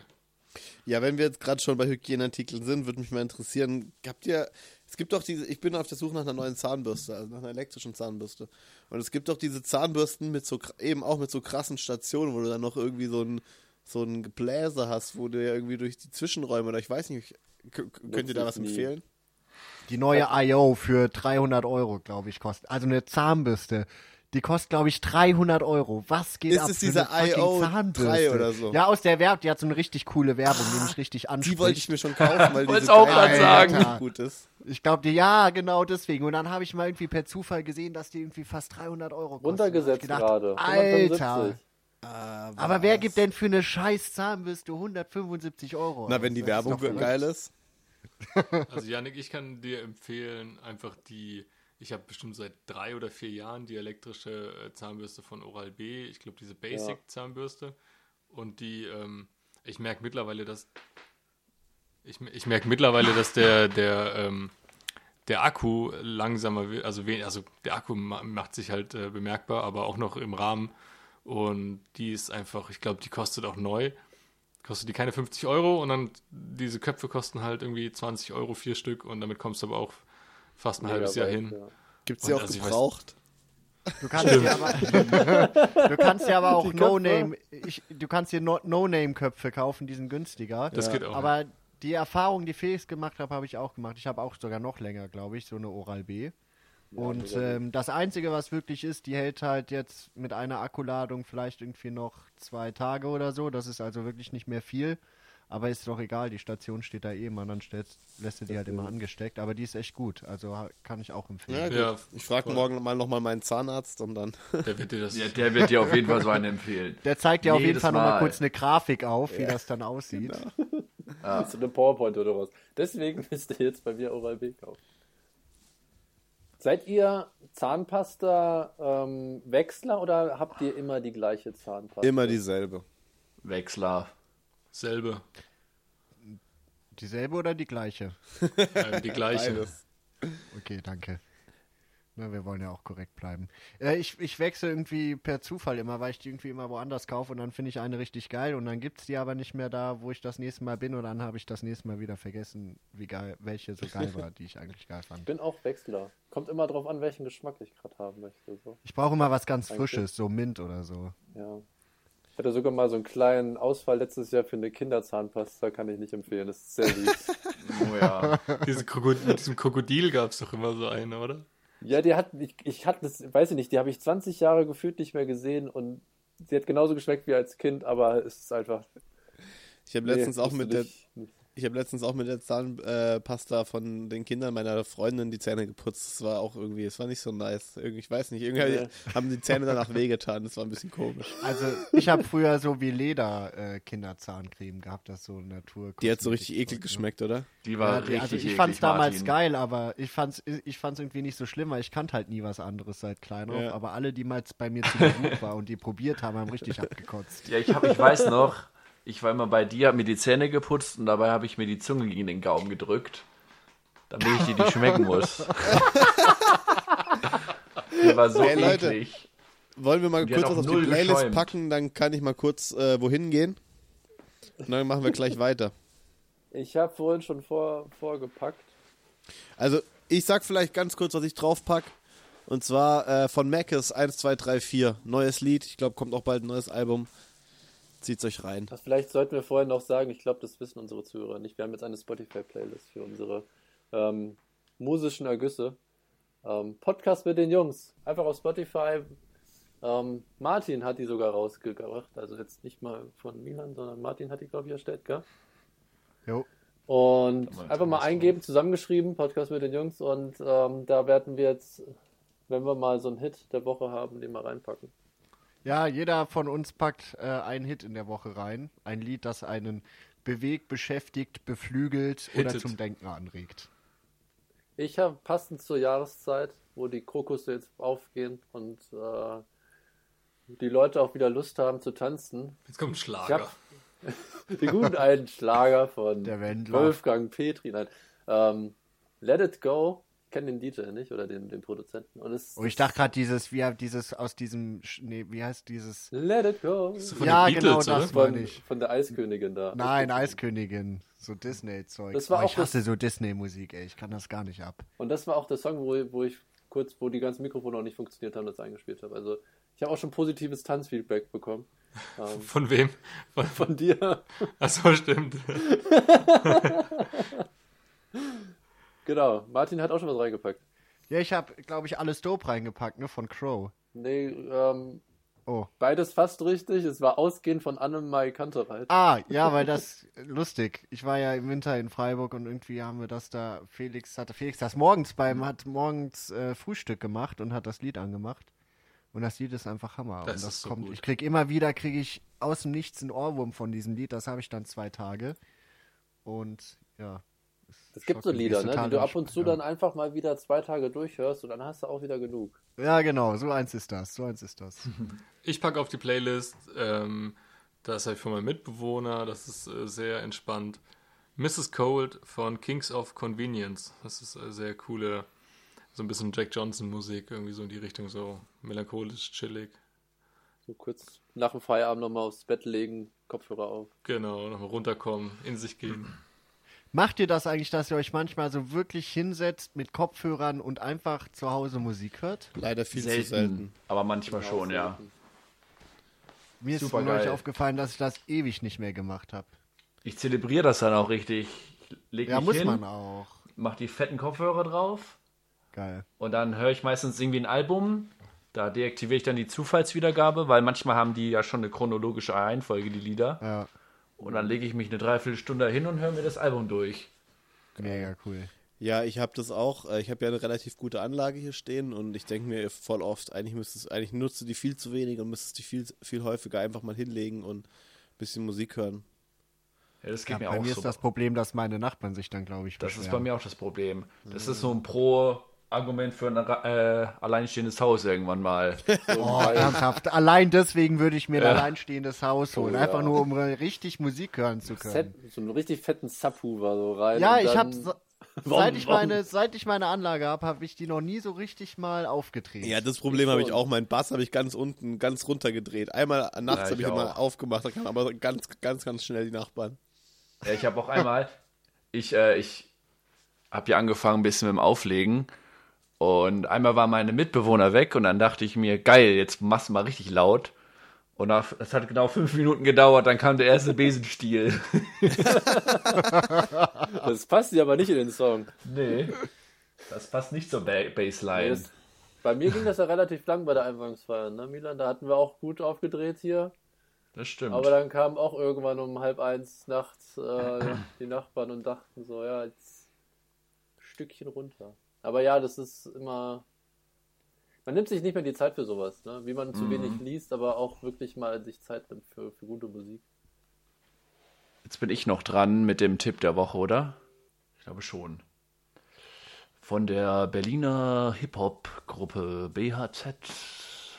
Ja, wenn wir jetzt gerade schon bei Hygieneartikeln sind, würde mich mal interessieren, habt ihr, es gibt doch diese, ich bin auf der Suche nach einer neuen Zahnbürste, also nach einer elektrischen Zahnbürste. Und es gibt doch diese Zahnbürsten mit so, eben auch mit so krassen Stationen, wo du dann noch irgendwie so ein, so ein Gebläse hast, wo du ja irgendwie durch die Zwischenräume, oder ich weiß nicht, könnt ihr da was nie. empfehlen? Die neue IO für 300 Euro, glaube ich, kostet. Also eine Zahnbürste. Die kostet, glaube ich, 300 Euro. Was geht Ist ab es für diese eine fucking IO Zahnbürste? 3 oder so? Ja, aus der Werbung. Die hat so eine richtig coole Werbung, die mich richtig anspricht. Die wollte ich mir schon kaufen, weil diese auch grad sagen. Gut ist. Ich glaube, die, ja, genau deswegen. Und dann habe ich mal irgendwie per Zufall gesehen, dass die irgendwie fast 300 Euro kostet. Runtergesetzt gedacht, gerade. Alter. 175. Aber wer gibt denn für eine scheiß Zahnbürste 175 Euro? Na, wenn die ist Werbung geil ist. Also Janik, ich kann dir empfehlen, einfach die, ich habe bestimmt seit drei oder vier Jahren die elektrische äh, Zahnbürste von Oral-B, ich glaube diese Basic-Zahnbürste. Und die, ähm, ich merke mittlerweile, dass ich, ich merke mittlerweile, dass der, der, ähm, der Akku langsamer wird, also, also der Akku ma macht sich halt äh, bemerkbar, aber auch noch im Rahmen. Und die ist einfach, ich glaube, die kostet auch neu kostet die keine 50 Euro und dann diese Köpfe kosten halt irgendwie 20 Euro vier Stück und damit kommst du aber auch fast ein halbes Jahr hin. Ja. Gibt es die Und auch also gebraucht? Du kannst ja aber, du kannst ja aber auch. No-Name, du kannst hier No- No-Name-Köpfe kaufen, die sind günstiger. Das geht auch. Aber die Erfahrung, die Felix gemacht hat, habe ich auch gemacht. Ich habe auch sogar noch länger, glaube ich, so eine Oral-B. Und mega gut. ähm, das Einzige, was wirklich ist, die hält halt jetzt mit einer Akkuladung vielleicht irgendwie noch zwei Tage oder so. Das ist also wirklich nicht mehr viel. Aber ist doch egal, die Station steht da eh immer, dann stellst, lässt du die halt immer angesteckt. Aber die ist echt gut, also kann ich auch empfehlen. Ja, gut. Ja, ich frage morgen mal nochmal meinen Zahnarzt und dann. Der wird dir das. Ja, der wird dir auf jeden Fall so einen empfehlen. Der zeigt dir auf jeden Fall nochmal Mal. kurz eine Grafik auf, wie das dann aussieht. So eine PowerPoint oder was. Deswegen müsst ihr jetzt bei mir Oral-B kaufen. Seid ihr Zahnpasta-Wechsler oder habt ihr immer die gleiche Zahnpasta? Immer dieselbe. Wechsler. Selbe. Dieselbe oder die gleiche? Ähm, die gleiche. Beides. Okay, danke. Na, wir wollen ja auch korrekt bleiben. Äh, ich, ich wechsle irgendwie per Zufall immer, weil ich die irgendwie immer woanders kaufe und dann finde ich eine richtig geil und dann gibt es die aber nicht mehr da, wo ich das nächste Mal bin und dann habe ich das nächste Mal wieder vergessen, wie geil, welche so geil war, die ich eigentlich geil fand. Ich bin auch Wechsler. Kommt immer drauf an, welchen Geschmack ich gerade haben möchte. So. Ich brauche immer was ganz Danke. Frisches, so Mint oder so. Ja. Ich hatte sogar mal so einen kleinen Ausfall letztes Jahr für eine Kinderzahnpasta, kann ich nicht empfehlen. Das ist sehr süß. Oh ja. Diese Krokodil, mit diesem Krokodil gab es doch immer so eine, oder? ja, die hat, ich, ich hatte das, weiß ich nicht, die habe ich 20 Jahre gefühlt nicht mehr gesehen und sie hat genauso geschmeckt wie als Kind, aber es ist einfach. Ich habe letztens nee, auch mit der, nicht- ich habe letztens auch mit der Zahnpasta von den Kindern meiner Freundin die Zähne geputzt. Das war auch irgendwie, es war nicht so nice. Irgendwie, ich weiß nicht, irgendwie haben die Zähne danach wehgetan. Das war ein bisschen komisch. Also ich habe früher so wie Leder äh, Kinderzahncreme gehabt, das so Natur. Die hat so richtig eklig ne? geschmeckt, oder? Die war Ja, richtig also ich eklig, fand's damals Martin. geil, aber ich fand's, ich fand's irgendwie nicht so schlimm, weil ich kannte halt nie was anderes seit klein auf. Ja. Aber alle, die mal bei mir zu Besuch waren und die probiert haben, haben richtig abgekotzt. Ja, ich, hab, ich weiß noch, ich war immer bei dir, hab mir die Zähne geputzt und dabei habe ich mir die Zunge gegen den Gaumen gedrückt, damit ich die nicht schmecken muss. die war so Hey, Leute. eklig. Wollen wir mal Die kurz was auf die Playlist geschäumt. packen, dann kann ich mal kurz äh, wohin gehen. Und dann machen wir gleich weiter. Ich habe vorhin schon vor, vorgepackt. Also, ich sag vielleicht ganz kurz, was ich draufpack. Und zwar äh, von Mackes 1, 2, 3, 4. Neues Lied. Ich glaube, kommt auch bald ein neues Album. Zieht's euch rein. Vielleicht sollten wir vorher noch sagen, ich glaube, das wissen unsere Zuhörer nicht. Wir haben jetzt eine Spotify-Playlist für unsere ähm, musischen Ergüsse. Ähm, Podcast mit den Jungs. Einfach auf Spotify. Ähm, Martin hat die sogar rausgebracht. Also jetzt nicht mal von Milan, sondern Martin hat die, glaube ich, erstellt, gell? Jo. Und einfach mal eingeben, zusammengeschrieben, Podcast mit den Jungs. Und ähm, da werden wir jetzt, wenn wir mal so einen Hit der Woche haben, den mal reinpacken. Ja, jeder von uns packt äh, einen Hit in der Woche rein. Ein Lied, das einen bewegt, beschäftigt, beflügelt oder Hittet. zum Denken anregt. Ich habe passend zur Jahreszeit, wo die Krokusse jetzt aufgehen und äh, die Leute auch wieder Lust haben zu tanzen, Jetzt kommt ein Ich Schlager. den guten alten Schlager von. Wolfgang Petri. Nein. Ähm, Let It Go. Kennt den DJ nicht oder den, den Produzenten. Und es Oh, ich dachte gerade dieses, wie dieses aus diesem, nee, wie heißt dieses? Let It Go. Ja, den Beatles, genau das oder? meine Von, ich. von der Eiskönigin da. Nein, Eiskönigin, so Disney-Zeug. Das war Oh, auch ich hasse so Disney-Musik, ey, ich kann das gar nicht ab. Und das war auch der Song, wo, wo ich kurz, wo die ganzen Mikrofone noch nicht funktioniert haben, das eingespielt habe. Also ich habe auch schon positives Tanzfeedback bekommen. Ähm, Von wem? Von, von dir. achso, stimmt. genau. Martin hat auch schon was reingepackt. Ja, ich habe, glaube ich, alles Dope reingepackt, ne, von Crow. Nee, ähm, Oh. beides fast richtig. Es war ausgehend von Annemai Kantereit. Ah, ja, weil das lustig. Ich war ja im Winter in Freiburg und irgendwie haben wir das da. Felix hatte Felix das morgens beim hat morgens äh, Frühstück gemacht und hat das Lied angemacht. Und das Lied ist einfach Hammer. Das und das ist so kommt. gut. Ich krieg immer wieder kriege ich aus dem Nichts einen Ohrwurm von diesem Lied. Das habe ich dann zwei Tage. Und ja. Es gibt so. Lieder, ne, die du ab und zu entspannt, dann einfach mal wieder zwei Tage durchhörst und dann hast du auch wieder genug. Ja. ja, genau. So eins ist das. So eins ist das. Ich packe auf die Playlist, ähm, das habe ich von meinem Mitbewohner, das ist äh, sehr entspannt. Mrs. Cold von Kings of Convenience. Das ist äh, sehr coole, so ein bisschen Jack Johnson Musik, irgendwie so in die Richtung, so melancholisch, chillig. So kurz nach dem Feierabend nochmal aufs Bett legen, Kopfhörer auf. Genau, nochmal runterkommen, in sich gehen. Macht ihr das eigentlich, dass ihr euch manchmal so wirklich hinsetzt mit Kopfhörern und einfach zu Hause Musik hört? Leider viel selten, zu selten. aber manchmal schon, ja. Mir ist Supergeil. neulich aufgefallen, dass ich das ewig nicht mehr gemacht habe. Ich zelebriere das dann auch richtig. Ich leg Ja, mich muss hin, man auch. mach die fetten Kopfhörer drauf Geil. und dann höre ich meistens irgendwie ein Album. Da deaktiviere ich dann die Zufallswiedergabe, weil manchmal haben die ja schon eine chronologische Reihenfolge, die Lieder. Ja, Und dann lege ich mich eine Dreiviertelstunde hin und höre mir das Album durch. mega cool. Ja, ich habe das auch. äh, Ich habe ja eine relativ gute Anlage hier stehen und ich denke mir voll oft, eigentlich müsstest eigentlich nutzt du die viel zu wenig und müsstest die viel, viel häufiger einfach mal hinlegen und ein bisschen Musik hören. Ja, das geht Ja, mir bei auch mir so. ist das Problem, dass meine Nachbarn sich dann, glaube ich, Das ist beschweren. bei mir auch das Problem. Das ist so ein Pro-Argument für ein äh, alleinstehendes Haus irgendwann mal. Oh, ernsthaft. Allein deswegen würde ich mir ein Ja. alleinstehendes Haus holen. Oh, Einfach ja. nur, um richtig Musik hören zu können. Set, so einen richtig fetten Subwoofer so rein. Ja, und ich habe Wom, seit ich meine seit ich meine Anlage habe, habe ich die noch nie so richtig mal aufgedreht. Ja, das Problem habe ich auch. Mein Bass habe ich ganz unten, ganz runter gedreht. Einmal nachts Ja, habe ich immer auch. aufgemacht, da kamen aber ganz, ganz, ganz schnell die Nachbarn. Ja, ich habe auch einmal, ich, äh, ich habe ja angefangen ein bisschen mit dem Auflegen und einmal war meine Mitbewohner weg und dann dachte ich mir, geil, jetzt machst du mal richtig laut. Und nach, es hat genau fünf Minuten gedauert, dann kam der erste Besenstiel. Das passt ja aber nicht in den Song. nee, das passt nicht zur ba Bassline. Das, bei mir ging das ja relativ lang bei der Einweihungsfeier, ne, Milan? Da hatten wir auch gut aufgedreht hier. Das stimmt. Aber dann kamen auch irgendwann um halb eins nachts äh, die Nachbarn und dachten so, ja, jetzt ein Stückchen runter. Aber ja, das ist immer. Man nimmt sich nicht mehr die Zeit für sowas, ne? Wie man zu wenig liest, aber auch wirklich mal sich Zeit nimmt für, für gute Musik. Jetzt bin ich noch dran mit dem Tipp der Woche, oder? Ich glaube schon. Von der Berliner Hip-Hop-Gruppe BHZ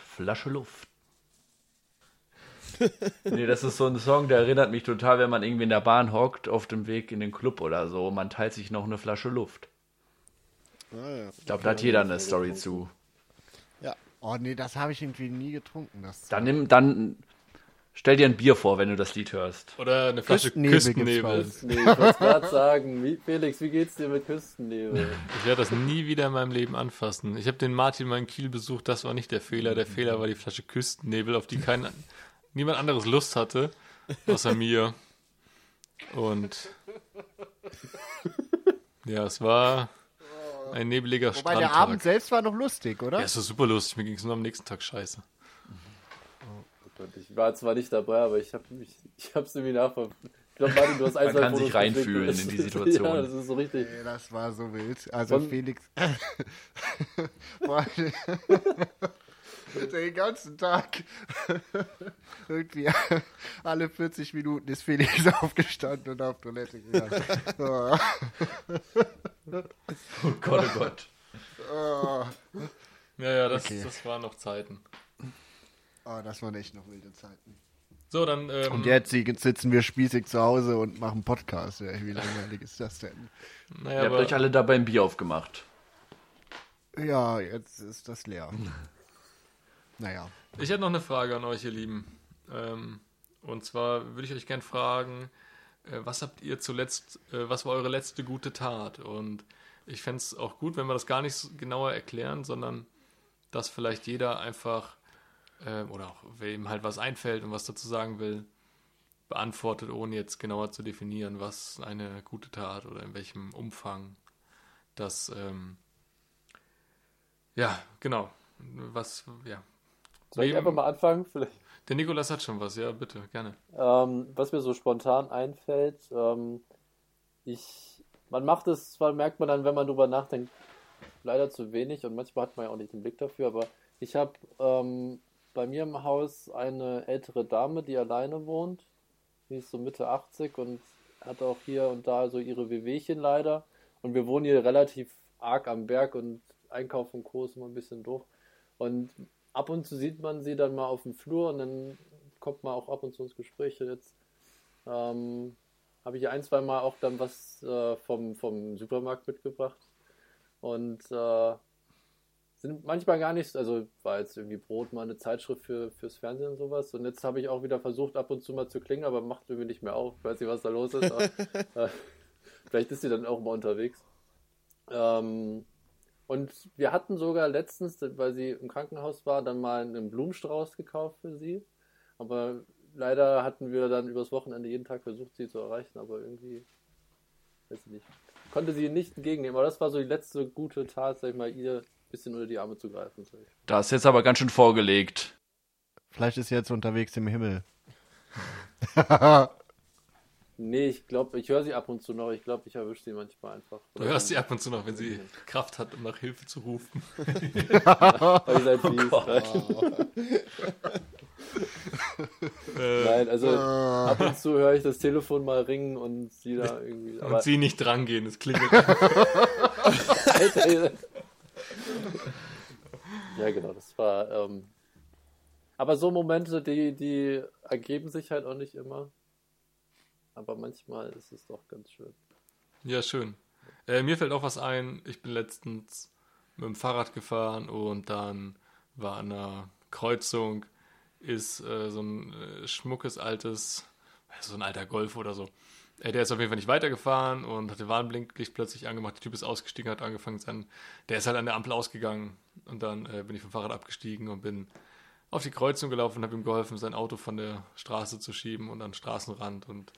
Flasche Luft. nee, das ist so ein Song, der erinnert mich total, wenn man irgendwie in der Bahn hockt, auf dem Weg in den Club oder so. Man teilt sich noch eine Flasche Luft. Ah, ja. Ich glaube, da hat jeder eine Story zu. Oh nee, das habe ich irgendwie nie getrunken. Das Dann nimm, dann stell dir ein Bier vor, wenn du das Lied hörst. Oder eine Flasche Küstennebel Küstennebel. ich wollte gerade sagen, wie, Felix, wie geht's dir mit Küstennebel? Ich werde das nie wieder in meinem Leben anfassen. Ich habe den Martin mal in Kiel besucht, das war nicht der Fehler. Der Fehler war die Flasche Küstennebel, auf die kein, niemand anderes Lust hatte, außer mir. Und ja, es war ein nebeliger Wobei Strandtag. der Abend selbst war noch lustig, oder? ja, es war super lustig. Mir ging es nur am nächsten Tag scheiße. Und ich war zwar nicht dabei, aber ich habe mich, ich habe Seminar ver... Ich glaube, Martin, du hast Man kann sich reinfühlen in die Situation. ja, das ist so richtig. Nee, das war so wild. Also Von- Felix. Den ganzen Tag. Irgendwie alle 40 Minuten ist Felix aufgestanden und auf Toilette gegangen. Oh, Oh Gott, oh Gott. oh. Ja, ja, das, Okay. das waren noch Zeiten. oh, das waren echt noch wilde Zeiten. So, dann. Ähm, Und jetzt sitzen wir spießig zu Hause und machen Podcast. Wie langweilig ist das denn? naja, Ihr habt aber, euch alle dabei ein Bier aufgemacht. Ja, jetzt ist das leer. Naja. Ich hätte noch eine Frage an euch, ihr Lieben. Ähm, und zwar würde ich euch gern fragen, äh, was habt ihr zuletzt, äh, was war eure letzte gute Tat? Und ich fände es auch gut, wenn wir das gar nicht genauer erklären, sondern dass vielleicht jeder einfach, äh, oder auch wem halt was einfällt und was dazu sagen will, beantwortet, ohne jetzt genauer zu definieren, was eine gute Tat oder in welchem Umfang das, ähm, ja, genau, was, ja, Soll ich einfach mal anfangen? Vielleicht. Der Nikolas hat schon was, ja, bitte, gerne. Ähm, was mir so spontan einfällt, ähm, ich, man macht es, zwar merkt man dann, wenn man drüber nachdenkt, leider zu wenig und manchmal hat man ja auch nicht den Blick dafür, aber ich habe ähm, bei mir im Haus eine ältere Dame, die alleine wohnt. Die ist so Mitte 80 und hat auch hier und da so ihre Wehwehchen leider. Und wir wohnen hier relativ arg am Berg und Einkauf und Co. ist immer ein bisschen doof. Und ab und zu sieht man sie dann mal auf dem Flur und dann kommt man auch ab und zu ins Gespräch. Jetzt ähm, habe ich ein, zwei Mal auch dann was äh, vom, vom Supermarkt mitgebracht. Und äh, sind manchmal gar nicht, also war jetzt irgendwie Brot, mal eine Zeitschrift für, fürs Fernsehen und sowas. Und jetzt habe ich auch wieder versucht, ab und zu mal zu klingen, aber macht irgendwie nicht mehr auf. Ich weiß nicht, was da los ist. Aber, äh, vielleicht ist sie dann auch mal unterwegs. Ähm, und wir hatten sogar letztens, weil sie im Krankenhaus war, dann mal einen Blumenstrauß gekauft für sie. Aber leider hatten wir dann übers Wochenende jeden Tag versucht, sie zu erreichen, aber irgendwie, weiß ich nicht, konnte sie nicht entgegennehmen. Aber das war so die letzte gute Tat, sag ich mal, ihr ein bisschen unter die Arme zu greifen. sag ich. Das ist jetzt aber ganz schön vorgelegt. Vielleicht ist sie jetzt unterwegs im Himmel. Nee, ich glaube, ich höre sie ab und zu noch. Ich glaube, ich erwische sie manchmal einfach. Du hörst sie ab und zu noch, wenn sie Kraft hat, um nach Hilfe zu rufen. Aber ihr seid fies. Äh, Nein, also ab und zu höre ich das Telefon mal ringen und sie da irgendwie. Aber und sie nicht drangehen, es klingelt. Alter, ja, genau, das war. Ähm, aber so Momente, die, die ergeben sich halt auch nicht immer. Aber manchmal ist es doch ganz schön. Ja, schön. Äh, mir fällt auch was ein. Ich bin letztens mit dem Fahrrad gefahren und dann war an einer Kreuzung ist äh, so ein äh, schmuckes altes, so ein alter Golf oder so. Äh, der ist auf jeden Fall nicht weitergefahren und hat den Warnblinklicht plötzlich angemacht. Der Typ ist ausgestiegen, hat angefangen sein. Der ist halt an der Ampel ausgegangen und dann äh, bin ich vom Fahrrad abgestiegen und bin auf die Kreuzung gelaufen und habe ihm geholfen, sein Auto von der Straße zu schieben und an den Straßenrand und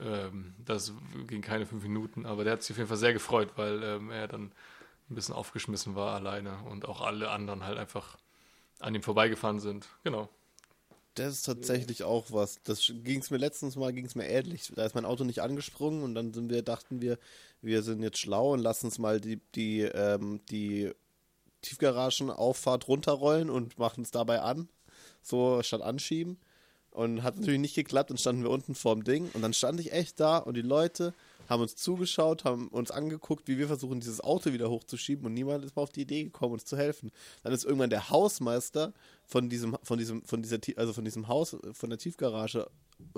ähm, das ging keine fünf Minuten, aber der hat sich auf jeden Fall sehr gefreut, weil ähm, er dann ein bisschen aufgeschmissen war alleine und auch alle anderen halt einfach an ihm vorbeigefahren sind. Genau. Das ist tatsächlich auch was. Das ging es mir letztens mal, ging es mir ähnlich. Da ist mein Auto nicht angesprungen und dann sind wir, dachten wir, wir sind jetzt schlau und lassen uns mal die, die, ähm, die Tiefgaragenauffahrt runterrollen und machen es dabei an. So statt anschieben. Und hat natürlich nicht geklappt, dann standen wir unten vorm Ding und dann stand ich echt da und die Leute haben uns zugeschaut, haben uns angeguckt, wie wir versuchen, dieses Auto wieder hochzuschieben und niemand ist mal auf die Idee gekommen, uns zu helfen. Dann ist irgendwann der Hausmeister von diesem, von diesem, von dieser, also von diesem Haus, von der Tiefgarage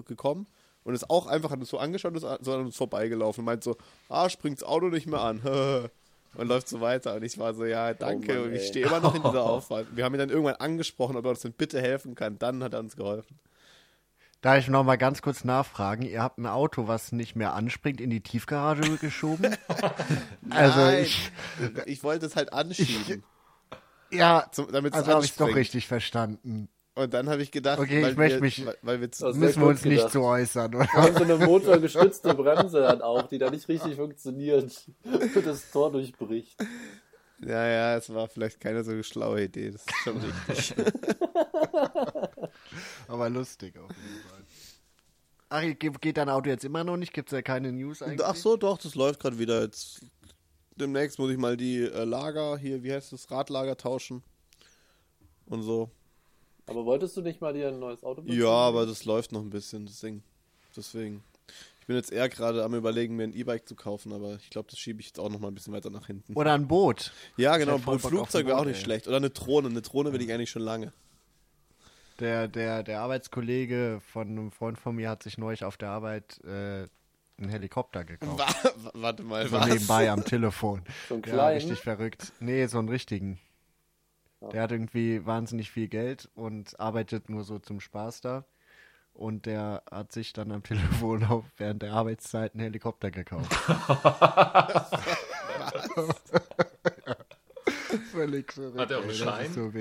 gekommen und ist auch einfach, hat uns so angeschaut und ist so an uns vorbeigelaufen und meint so, ah, springt das Auto nicht mehr an. Und läuft so weiter. Und ich war so, ja, danke. Mann, und ich stehe immer noch in dieser Auffahrt. Wir haben ihn dann irgendwann angesprochen, ob er uns denn bitte helfen kann. Dann hat er uns geholfen. Darf ich noch mal ganz kurz nachfragen? Ihr habt ein Auto, was nicht mehr anspringt, in die Tiefgarage geschoben? also Nein, ich, ich wollte es halt anschieben. ja, Zum, damit es also habe ich es doch richtig verstanden. Und dann habe ich gedacht, Okay, ich weil, möchte wir, mich- weil, weil wir zu, Müssen wir uns nicht gedacht. zu äußern, oder? Wir haben so eine motorgestützte Bremse dann auch, die da nicht richtig funktioniert und das Tor durchbricht. Ja, ja, es war vielleicht keine so schlaue Idee. Das ist schon richtig. Aber lustig auf jeden Fall. Ach, ge- geht dein Auto jetzt immer noch nicht? Gibt es ja keine News eigentlich? Ach so, doch, das läuft gerade wieder. Jetzt demnächst muss ich mal die äh, Lager hier, wie heißt das, Radlager tauschen und so. Aber wolltest du nicht mal dir ein neues Auto besorgen? Ja, aber das läuft noch ein bisschen, das Ding. Deswegen. Ich bin jetzt eher gerade am überlegen, mir ein E-Bike zu kaufen, aber ich glaube, das schiebe ich jetzt auch noch mal ein bisschen weiter nach hinten. Oder ein Boot. ja, genau, ein Flugzeug ein wäre auch nicht ey. schlecht. Oder eine Drohne. Eine Drohne will ich eigentlich schon lange. Der, der, der Arbeitskollege von einem Freund von mir hat sich neulich auf der Arbeit äh, einen Helikopter gekauft. Wa- Warte mal, So was? nebenbei am Telefon. So Ja, kleinen? richtig verrückt. Nee, so einen richtigen. Der hat irgendwie wahnsinnig viel Geld und arbeitet nur so zum Spaß da. Und der hat sich dann am Telefon auch während der Arbeitszeit einen Helikopter gekauft. Völlig verrückt. Hat er auch einen ey, Schein? So.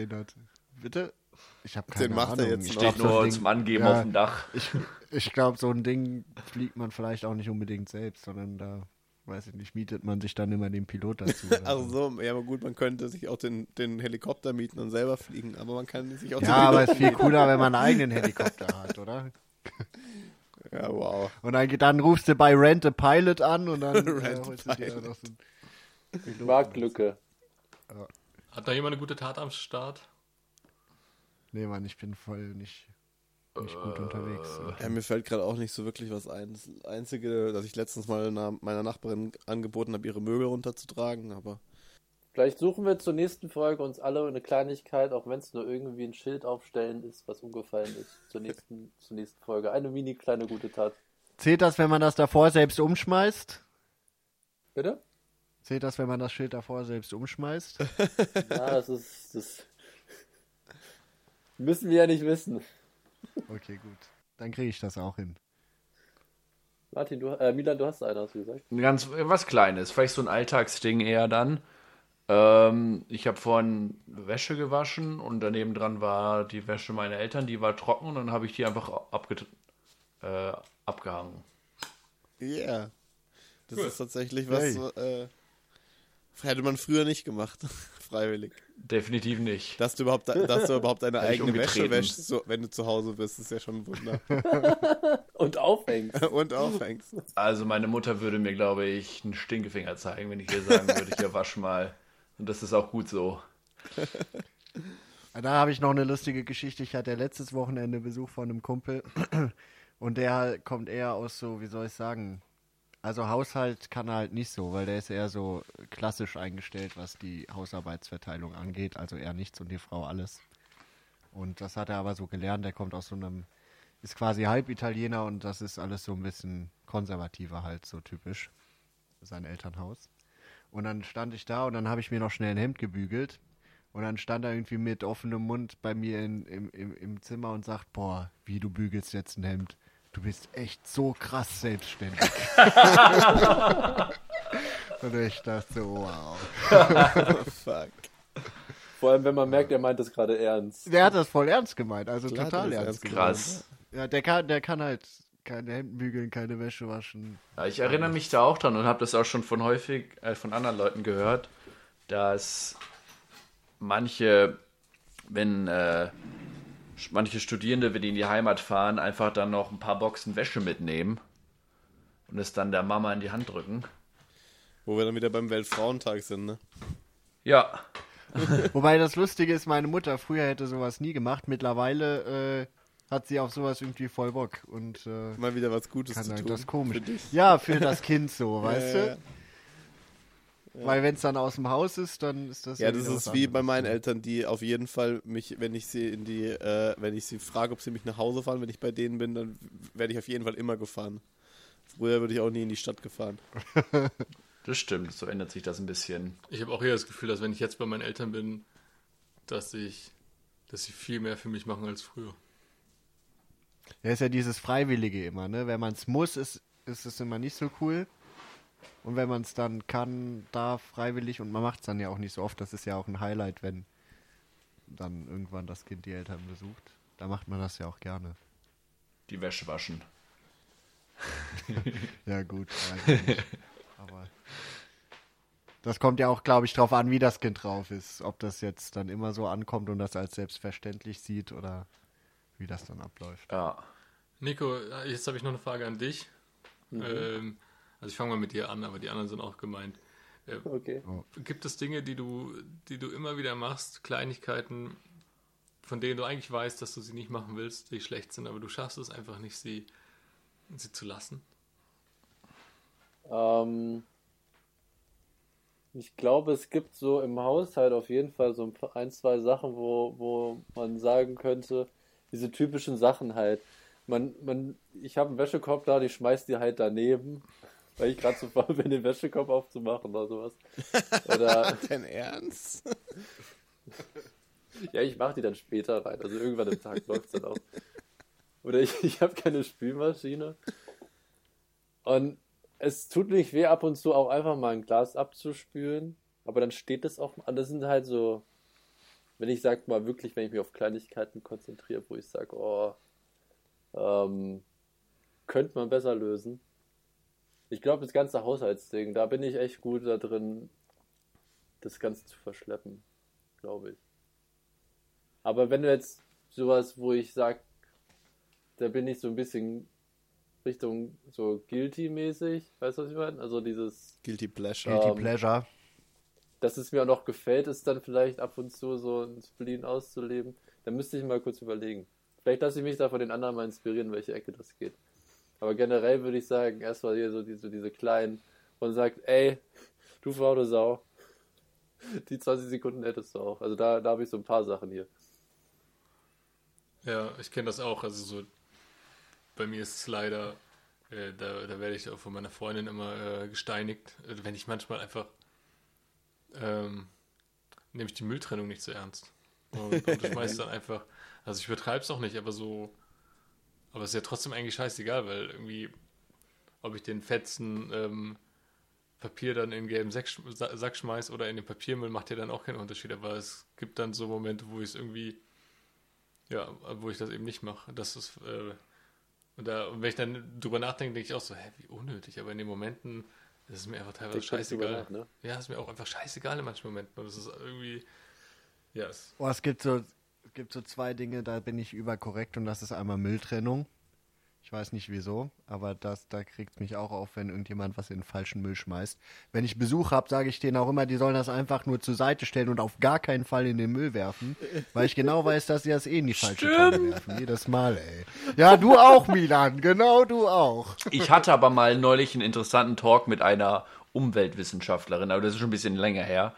Bitte? Ich habe keine Den macht er Ahnung. jetzt Ich Steht nur Ding- zum Angeben ja, auf dem Dach. Ich, ich glaube, so ein Ding fliegt man vielleicht auch nicht unbedingt selbst, sondern da weiß ich nicht, mietet man sich dann immer den Pilot dazu. Ach so, ja, aber gut, man könnte sich auch den, den Helikopter mieten und selber fliegen, aber man kann sich auch Ja, aber es ist viel cooler, wenn man einen eigenen Helikopter hat, oder? Ja, wow. Und dann, dann rufst du bei Rent a Pilot an und dann äh, Rent a holst du dir noch so einen. Marktlücke. Hat da jemand eine gute Tat am Start? Nee, Mann, ich bin voll nicht, nicht gut unterwegs. Ja, mir fällt gerade auch nicht so wirklich was ein. Das Einzige, dass ich letztens mal einer- meiner Nachbarin angeboten habe, ihre Möbel runterzutragen, aber Vielleicht suchen wir zur nächsten Folge uns alle eine Kleinigkeit, auch wenn es nur irgendwie ein Schild aufstellen ist, was umgefallen ist. Zur nächsten, zur nächsten Folge. Eine mini kleine gute Tat. Zählt das, wenn man das davor selbst umschmeißt? Bitte? Zählt das, wenn man das Schild davor selbst umschmeißt? Ja, das ist. Das müssen wir ja nicht wissen. Okay, gut. Dann kriege ich das auch hin. Martin, du, äh, Milan, du hast einen, hast du gesagt. Ein Ganz was Kleines, vielleicht so ein Alltagsding eher dann. Ähm, ich habe vorhin Wäsche gewaschen und daneben dran war die Wäsche meiner Eltern, die war trocken und dann habe ich die einfach abge äh, abgehangen. yeah. Das Cool. ist tatsächlich was, Hey. äh, hätte man früher nicht gemacht, freiwillig. Definitiv nicht. Dass du überhaupt, dass du überhaupt deine ich eigene Wäsche wäschst, so, wenn du zu Hause bist, ist ja schon ein Wunder. Und aufhängst. Und aufhängst. Also meine Mutter würde mir, glaube ich, einen Stinkefinger zeigen, wenn ich ihr sagen würde, hier wasch mal. Und das ist auch gut so. Da habe ich noch eine lustige Geschichte. Ich hatte letztes Wochenende Besuch von einem Kumpel und der kommt eher aus so, wie soll ich sagen, also Haushalt kann er halt nicht so, weil der ist eher so klassisch eingestellt, was die Hausarbeitsverteilung angeht. Also er nichts und die Frau alles. Und das hat er aber so gelernt. Der kommt aus so einem, ist quasi halb Italiener und das ist alles so ein bisschen konservativer halt, so typisch. Sein Elternhaus. Und dann stand ich da und dann habe ich mir noch schnell ein Hemd gebügelt. Und dann stand er irgendwie mit offenem Mund bei mir in, im, im, im Zimmer und sagt, boah, wie du bügelst jetzt ein Hemd. Du bist echt so krass selbstständig. und ich dachte so, wow. Fuck. Vor allem, wenn man merkt, er meint das gerade ernst. Der hat das voll ernst gemeint, also Klar, total ernst ernst gemeint. Krass. Ja, der kann, der kann halt keine Hemden bügeln, keine Wäsche waschen. Ja, ich erinnere mich da auch dran und habe das auch schon von häufig äh, von anderen Leuten gehört, dass manche, wenn äh, manche Studierende, wenn die in die Heimat fahren, einfach dann noch ein paar Boxen Wäsche mitnehmen und es dann der Mama in die Hand drücken. Wo wir dann wieder beim Weltfrauentag sind, ne? Ja, Wobei das Lustige ist, meine Mutter früher hätte sowas nie gemacht. Mittlerweile äh, hat sie auf sowas irgendwie voll Bock und äh, Mal wieder was Gutes kann zu tun. das komisch. Für dich. Ja, für das Kind so, weißt Ja, du? ja, Weil wenn es dann aus dem Haus ist, dann ist das Ja, das ist wie bei meinen Eltern, die auf jeden Fall mich, wenn ich sie in die, äh, wenn ich sie frage, ob sie mich nach Hause fahren, wenn ich bei denen bin, dann werde ich auf jeden Fall immer gefahren. Früher würde ich auch nie in die Stadt gefahren. das stimmt. So ändert sich das ein bisschen. Ich habe auch eher das Gefühl, dass wenn ich jetzt bei meinen Eltern bin, dass ich, dass sie viel mehr für mich machen als früher. Ja, ist ja dieses Freiwillige immer, ne? Wenn man es muss, ist, ist es immer nicht so cool. Und wenn man es dann kann, darf, freiwillig, und man macht es dann ja auch nicht so oft, das ist ja auch ein Highlight, wenn dann irgendwann das Kind die Eltern besucht. Da macht man das ja auch gerne. Die Wäsche waschen. Ja, gut. Aber das kommt ja auch, glaube ich, drauf an, wie das Kind drauf ist. Ob das jetzt dann immer so ankommt und das als selbstverständlich sieht oder wie das dann abläuft. Ja. Nico, jetzt habe ich noch eine Frage an dich. Ähm, also ich fange mal mit dir an, aber die anderen sind auch gemeint. Äh, Okay. Gibt es Dinge, die du, die du immer wieder machst, Kleinigkeiten, von denen du eigentlich weißt, dass du sie nicht machen willst, die schlecht sind, aber du schaffst es einfach nicht, sie, sie zu lassen? Ähm, ich glaube, es gibt so im Haushalt auf jeden Fall so ein, paar- ein zwei Sachen, wo, wo man sagen könnte, diese typischen Sachen halt. Man, man, ich habe einen Wäschekorb da, ich schmeiß die halt daneben, weil ich gerade zu faul bin, den Wäschekorb aufzumachen oder sowas. Oder, Dein Ernst? ja, ich mache die dann später rein. Also irgendwann im Tag läuft es dann auch. Oder ich, ich habe keine Spülmaschine. Und es tut nicht weh, ab und zu auch einfach mal ein Glas abzuspülen. Aber dann steht das auch. Das sind halt so, wenn ich sag mal wirklich, wenn ich mich auf Kleinigkeiten konzentriere, wo ich sage, oh, ähm, könnte man besser lösen. Ich glaube, das ganze Haushaltsding, da bin ich echt gut da drin, das Ganze zu verschleppen, glaube ich. Aber wenn du jetzt sowas, wo ich sag, da bin ich so ein bisschen Richtung so guilty-mäßig, weißt du, was ich meine? Also dieses, Guilty Pleasure. Guilty Ähm, Pleasure. dass es mir auch noch gefällt, ist dann vielleicht ab und zu so ein Spleen auszuleben. Da müsste ich mal kurz überlegen. Vielleicht lasse ich mich da von den anderen mal inspirieren, in welche Ecke das geht. Aber generell würde ich sagen, erstmal hier so diese, diese kleinen und sagt, ey, du faule Sau. Die 20 Sekunden hättest du auch. Also da, da habe ich so ein paar Sachen hier. Ja, ich kenne das auch. Also so, bei mir ist es leider, äh, da, da werde ich auch von meiner Freundin immer äh, gesteinigt, äh, wenn ich manchmal einfach ähm, nehme ich die Mülltrennung nicht so ernst. Und, und schmeiß dann einfach, also ich übertreibe es auch nicht, aber so, aber es ist ja trotzdem eigentlich scheißegal, weil irgendwie, ob ich den fetzen ähm, Papier dann in den gelben Sack, Sack schmeiß oder in den Papiermüll, macht ja dann auch keinen Unterschied. Aber es gibt dann so Momente, wo ich es irgendwie ja, wo ich das eben nicht mache. Das ist, äh, und, da, und wenn ich dann drüber nachdenke, denke ich auch so, hä, wie unnötig. Aber in den Momenten ist es mir einfach teilweise Denk scheißegal. nach, ne? Ja, ist mir auch einfach scheißegal in manchen Momenten. Und das ist irgendwie, ja, es, Oh, es gibt so, gibt so zwei Dinge, da bin ich überkorrekt und das ist einmal Mülltrennung. Ich weiß nicht wieso, aber das, da kriegt mich auch auf, wenn irgendjemand was in den falschen Müll schmeißt. Wenn ich Besuch habe, sage ich denen auch immer, die sollen das einfach nur zur Seite stellen und auf gar keinen Fall in den Müll werfen, weil ich genau weiß, dass sie das eh in die falsche Tonne werfen. Jedes Mal, ey. Ja, du auch, Milan, genau du auch. Ich hatte aber mal neulich einen interessanten Talk mit einer Umweltwissenschaftlerin, aber das ist schon ein bisschen länger her.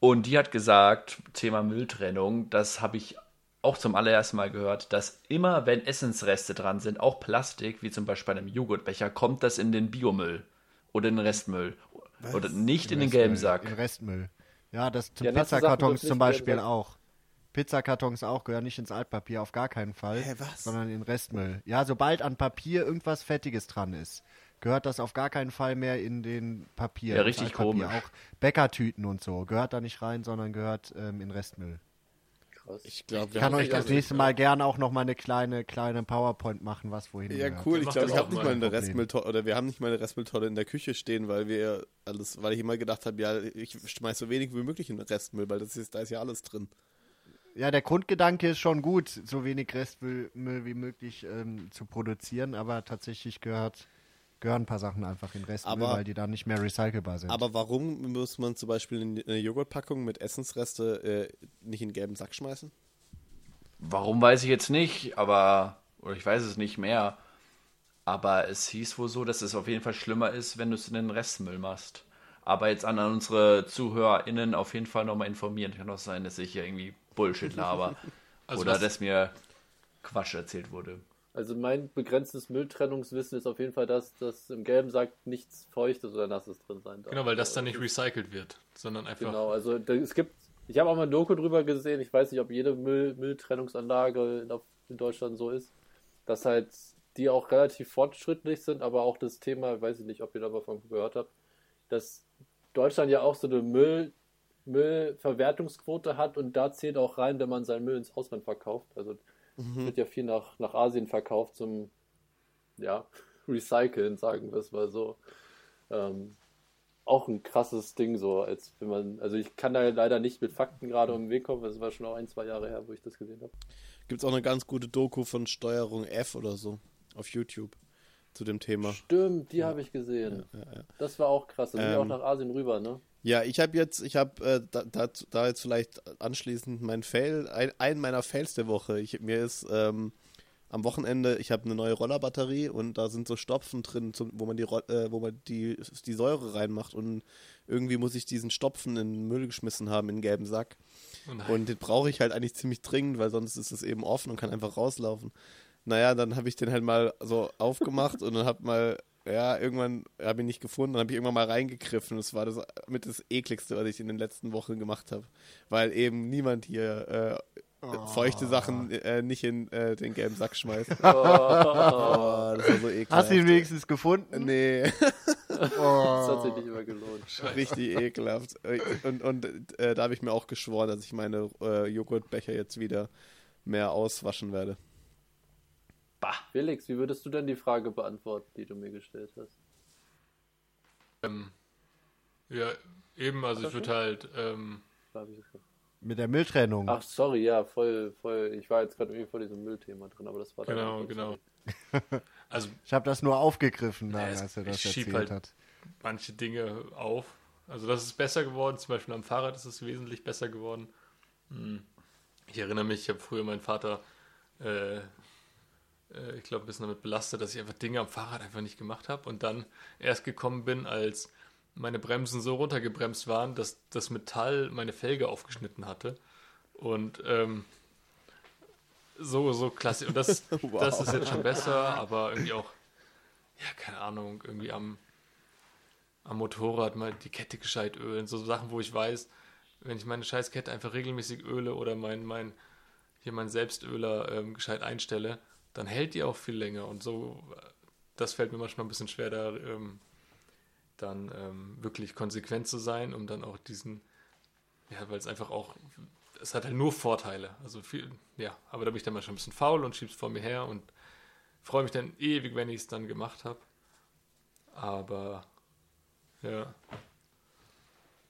Und die hat gesagt, Thema Mülltrennung, das habe ich auch zum allerersten Mal gehört, dass immer, wenn Essensreste dran sind, auch Plastik, wie zum Beispiel bei einem Joghurtbecher, kommt das in den Biomüll oder in den Restmüll. Oder nicht in den gelben Restmüll, Sack. In Restmüll. Ja, das Ja, Pizzakartons zum Beispiel auch. Pizzakartons auch gehören nicht ins Altpapier, auf gar keinen Fall. Hä, was? Sondern in Restmüll. Ja, sobald an Papier irgendwas Fettiges dran ist, gehört das auf gar keinen Fall mehr in den Papier. Ja, richtig Altpapier. komisch. Auch Bäckertüten und so gehört da nicht rein, sondern gehört ähm, in Restmüll. Krass. Ich glaube, Ich kann euch das nächste Mal gern auch noch mal eine kleine, kleine PowerPoint machen, was wohin Ja, gehört. cool. Ich glaube, ich habe nicht mal. eine. Restmülltonne oder wir haben nicht mal eine Restmülltonne in der Küche stehen, weil wir alles, weil ich immer gedacht habe, ja, ich schmeiß so wenig wie möglich in den Restmüll, weil das ist, da ist ja alles drin. Ja, der Grundgedanke ist schon gut, so wenig Restmüll Müll wie möglich ähm, zu produzieren, aber tatsächlich gehört, gehören ein paar Sachen einfach in Restmüll, Aber- weil die dann nicht mehr recycelbar sind. Aber warum muss man zum Beispiel eine Joghurtpackung mit Essensreste äh, nicht in den gelben Sack schmeißen? Warum weiß ich jetzt nicht, aber, oder ich weiß es nicht mehr. Aber es hieß wohl so, dass es auf jeden Fall schlimmer ist, wenn du es in den Restmüll machst. Aber jetzt an unsere ZuhörerInnen auf jeden Fall nochmal informieren. Kann auch sein, dass ich hier irgendwie Bullshit laber. Also oder was- dass mir Quatsch erzählt wurde. Also mein begrenztes Mülltrennungswissen ist auf jeden Fall das, dass im gelben Sack nichts Feuchtes oder Nasses drin sein darf. genau, weil das dann nicht recycelt wird, sondern einfach, Genau, also da, es gibt, ich habe auch mal ein Doku drüber gesehen, ich weiß nicht, ob jede Müll, Mülltrennungsanlage in, in Deutschland so ist, dass halt die auch relativ fortschrittlich sind, aber auch das Thema, weiß ich nicht, ob ihr davon gehört habt, dass Deutschland ja auch so eine Müll, Müllverwertungsquote hat und da zählt auch rein, wenn man seinen Müll ins Ausland verkauft. Also wird ja viel nach, nach Asien verkauft zum ja, Recyceln, sagen wir es mal so. Ähm, auch ein krasses Ding, so als wenn man, also ich kann da leider nicht mit Fakten gerade um den Weg kommen, das war schon auch ein, zwei Jahre her, wo ich das gesehen habe. Gibt es auch eine ganz gute Doku von Steuerung F oder so auf YouTube zu dem Thema. Stimmt, die habe ich gesehen. Das war auch krass. Da sind wir Ähm, auch nach Asien rüber, ne? Ja, ich habe jetzt, ich habe äh, da, da, da jetzt vielleicht anschließend mein Fail, ein, ein meiner Fails der Woche. Ich, mir ist ähm, am Wochenende, ich habe eine neue Rollerbatterie und da sind so Stopfen drin, zum, wo man die äh, wo man die, die Säure reinmacht und irgendwie muss ich diesen Stopfen in den Müll geschmissen haben, in den gelben Sack. Oh. Und den brauche ich halt eigentlich ziemlich dringend, weil sonst ist es eben offen und kann einfach rauslaufen. Naja, dann habe ich den halt mal so aufgemacht und dann hab mal, ja, irgendwann habe ich ihn nicht gefunden, dann habe ich irgendwann mal reingegriffen. Das war das mit das ekligste, was ich in den letzten Wochen gemacht habe. Weil eben niemand hier äh, feuchte Sachen äh, nicht in äh, den gelben Sack schmeißt. oh, das war so ekelhaft. Hast du ihn wenigstens gefunden? Nee, Das Oh. hat sich nicht immer gelohnt. richtig ekelhaft. Und, und äh, da habe ich mir auch geschworen, dass ich meine äh, Joghurtbecher jetzt wieder mehr auswaschen werde. Felix, wie würdest du denn die Frage beantworten, die du mir gestellt hast? Ähm, ja, eben, also ich würde halt, ähm, Mit der Mülltrennung. Ach, sorry, ja, voll, voll. Ich war jetzt gerade irgendwie vor diesem Müllthema drin, aber das war dann Genau, auch- genau. also Ich habe das nur aufgegriffen, dann, Ja, es- als er das erzählt halt- hat. manche Dinge auf. Also das ist besser geworden, zum Beispiel am Fahrrad ist es wesentlich besser geworden. Hm. Ich erinnere mich, ich habe früher meinen Vater, äh, äh, ich glaube, ein bisschen damit belastet, dass ich einfach Dinge am Fahrrad einfach nicht gemacht habe und dann erst gekommen bin, als meine Bremsen so runtergebremst waren, dass das Metall meine Felge aufgeschnitten hatte. Und ähm, so, so klasse. Und das, das ist jetzt schon besser, aber irgendwie auch, ja, keine Ahnung, irgendwie am, am Motorrad mal die Kette gescheit ölen. So Sachen, wo ich weiß, wenn ich meine Scheißkette einfach regelmäßig öle oder mein, mein, hier meinen Selbstöler ähm, gescheit einstelle, dann hält die auch viel länger. Und so, das fällt mir manchmal ein bisschen schwer, da ähm, dann ähm, wirklich konsequent zu sein, um dann auch diesen, ja, weil es einfach auch, es hat halt nur Vorteile. Also viel, ja, aber da bin ich dann mal schon ein bisschen faul und schieb's vor mir her und freue mich dann ewig, wenn ich es dann gemacht habe. Aber ja,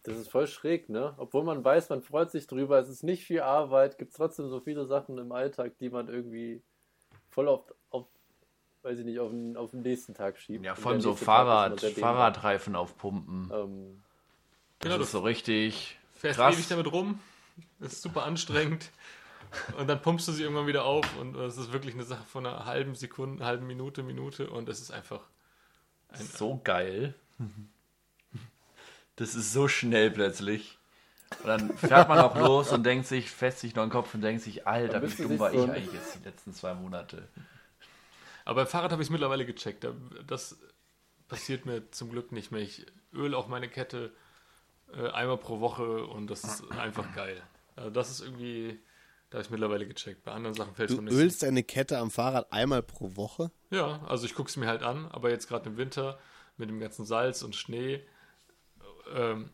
Das ist voll schräg, ne? Obwohl man weiß, man freut sich drüber, es ist nicht viel Arbeit, gibt es trotzdem so viele Sachen im Alltag, die man irgendwie voll auf, auf weiß ich nicht, auf den, auf den nächsten Tag schiebt. Ja, vor allem so Fahrrad. Fahrradreifen aufpumpen. Ähm, Das Genau, ist so richtig fährst krass. ewig damit rum, das ist super anstrengend und dann pumpst du sie irgendwann wieder auf und es ist wirklich eine Sache von einer halben Sekunde, halben Minute, Minute und es ist einfach ein, so geil. Das ist so schnell plötzlich. Und dann fährt man auch los und denkt sich, fest sich noch den Kopf und denkt sich, Alter, wie dumm war so ich eigentlich jetzt die letzten zwei Monate. Aber beim Fahrrad habe ich es mittlerweile gecheckt. Da- Das passiert mir zum Glück nicht mehr. Ich öle auch meine Kette äh, einmal pro Woche und das ist einfach geil. Also das ist irgendwie, da habe ich mittlerweile gecheckt. Bei anderen Sachen fällt es Du mir nicht. ölst deine Kette am Fahrrad einmal pro Woche? Ja, also ich gucke es mir halt an, aber jetzt gerade im Winter mit dem ganzen Salz und Schnee ähm,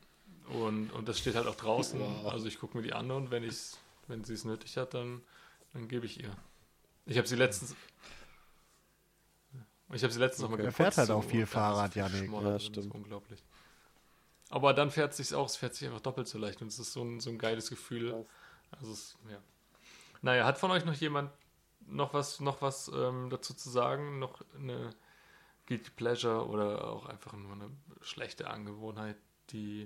und, und das steht halt auch draußen. Also ich gucke mir die an und wenn ich's, wenn sie es nötig hat, dann, dann gebe ich ihr. Ich habe sie letztens. Ich habe sie letztens noch mal Er geputzt. fährt halt so, auch viel Fahrrad, Janik. Ja, drin, stimmt. Das ist unglaublich. Aber dann fährt es sich auch, es fährt sich einfach doppelt so leicht und es ist so ein, so ein geiles Gefühl. Krass. Also es, ja. Naja, hat von euch noch jemand noch was, noch was ähm, dazu zu sagen? Noch eine Guilty Pleasure oder auch einfach nur eine schlechte Angewohnheit, die,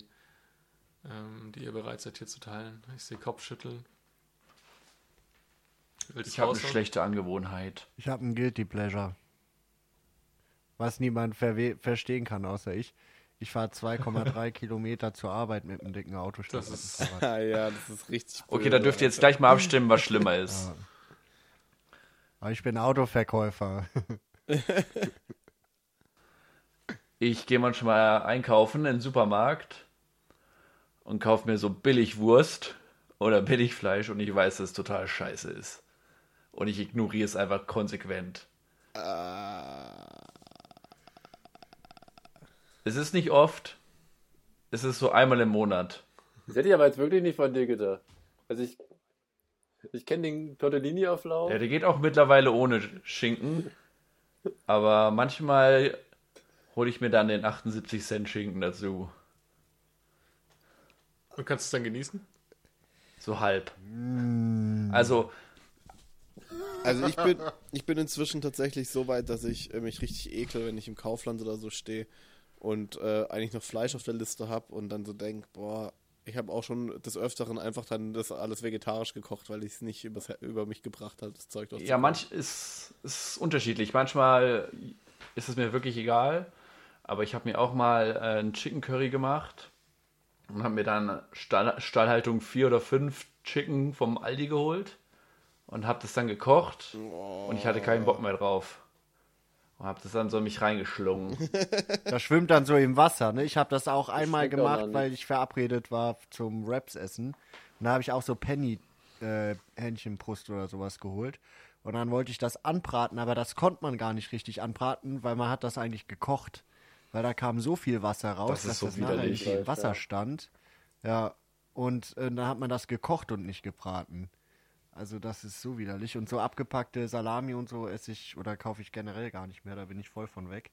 ähm, die ihr bereit seid hier zu teilen? Ich sehe Kopfschütteln. Willst Ich habe eine schlechte Angewohnheit. Ich habe ein Guilty Pleasure. Was niemand verwe- verstehen kann, außer ich. Ich fahre 2,3 Kilometer zur Arbeit mit einem dicken Auto Das ist-. Ah ja, das ist richtig Okay, böse, da dürft ihr jetzt gleich mal abstimmen, was schlimmer ist. Ja. Aber ich bin Autoverkäufer. Ich gehe manchmal einkaufen in den Supermarkt und kaufe mir so Billigwurst oder Billigfleisch und ich weiß, dass es total scheiße ist. Und ich ignoriere es einfach konsequent. Es ist nicht oft. Es ist so einmal im Monat. das hätte ich aber jetzt wirklich nicht von dir gedacht. Also ich, ich kenne den Tortellini-Auflauf. Ja, der geht auch mittlerweile ohne Schinken. Aber manchmal hole ich mir dann den 78 Cent Schinken dazu. Und kannst du es dann genießen? So halb. Also, Also ich bin, ich bin inzwischen tatsächlich so weit, dass ich äh, mich richtig ekel, wenn ich im Kaufland oder so stehe und äh, eigentlich noch Fleisch auf der Liste habe und dann so denke, boah, ich habe auch schon des Öfteren einfach dann das alles vegetarisch gekocht, weil ich es nicht übers, über mich gebracht habe, das Zeug ja, manch ist, ist unterschiedlich. Manchmal ist es mir wirklich egal. Aber ich habe mir auch mal äh, einen Chicken Curry gemacht und habe mir dann Stall, Stallhaltung 4 oder 5 Chicken vom Aldi geholt und habe das dann gekocht und ich hatte keinen Bock mehr drauf. Und habe das dann so in mich reingeschlungen. Das schwimmt dann so im Wasser, ne? Ich habe das auch einmal schmeckt auch gemacht, nicht. weil ich verabredet war zum Raps essen. Und da habe ich auch so Penny äh, Hähnchenbrust oder sowas geholt. Und dann wollte ich das anbraten, aber das konnte man gar nicht richtig anbraten, weil man hat das eigentlich gekocht. Weil da kam so viel Wasser raus, Das dass so das nachher widerlich. nicht im Wasser Ja. stand. Ja, und äh, dann hat man das gekocht und nicht gebraten. Also das ist so widerlich. Und so abgepackte Salami und so esse ich oder kaufe ich generell gar nicht mehr, da bin ich voll von weg.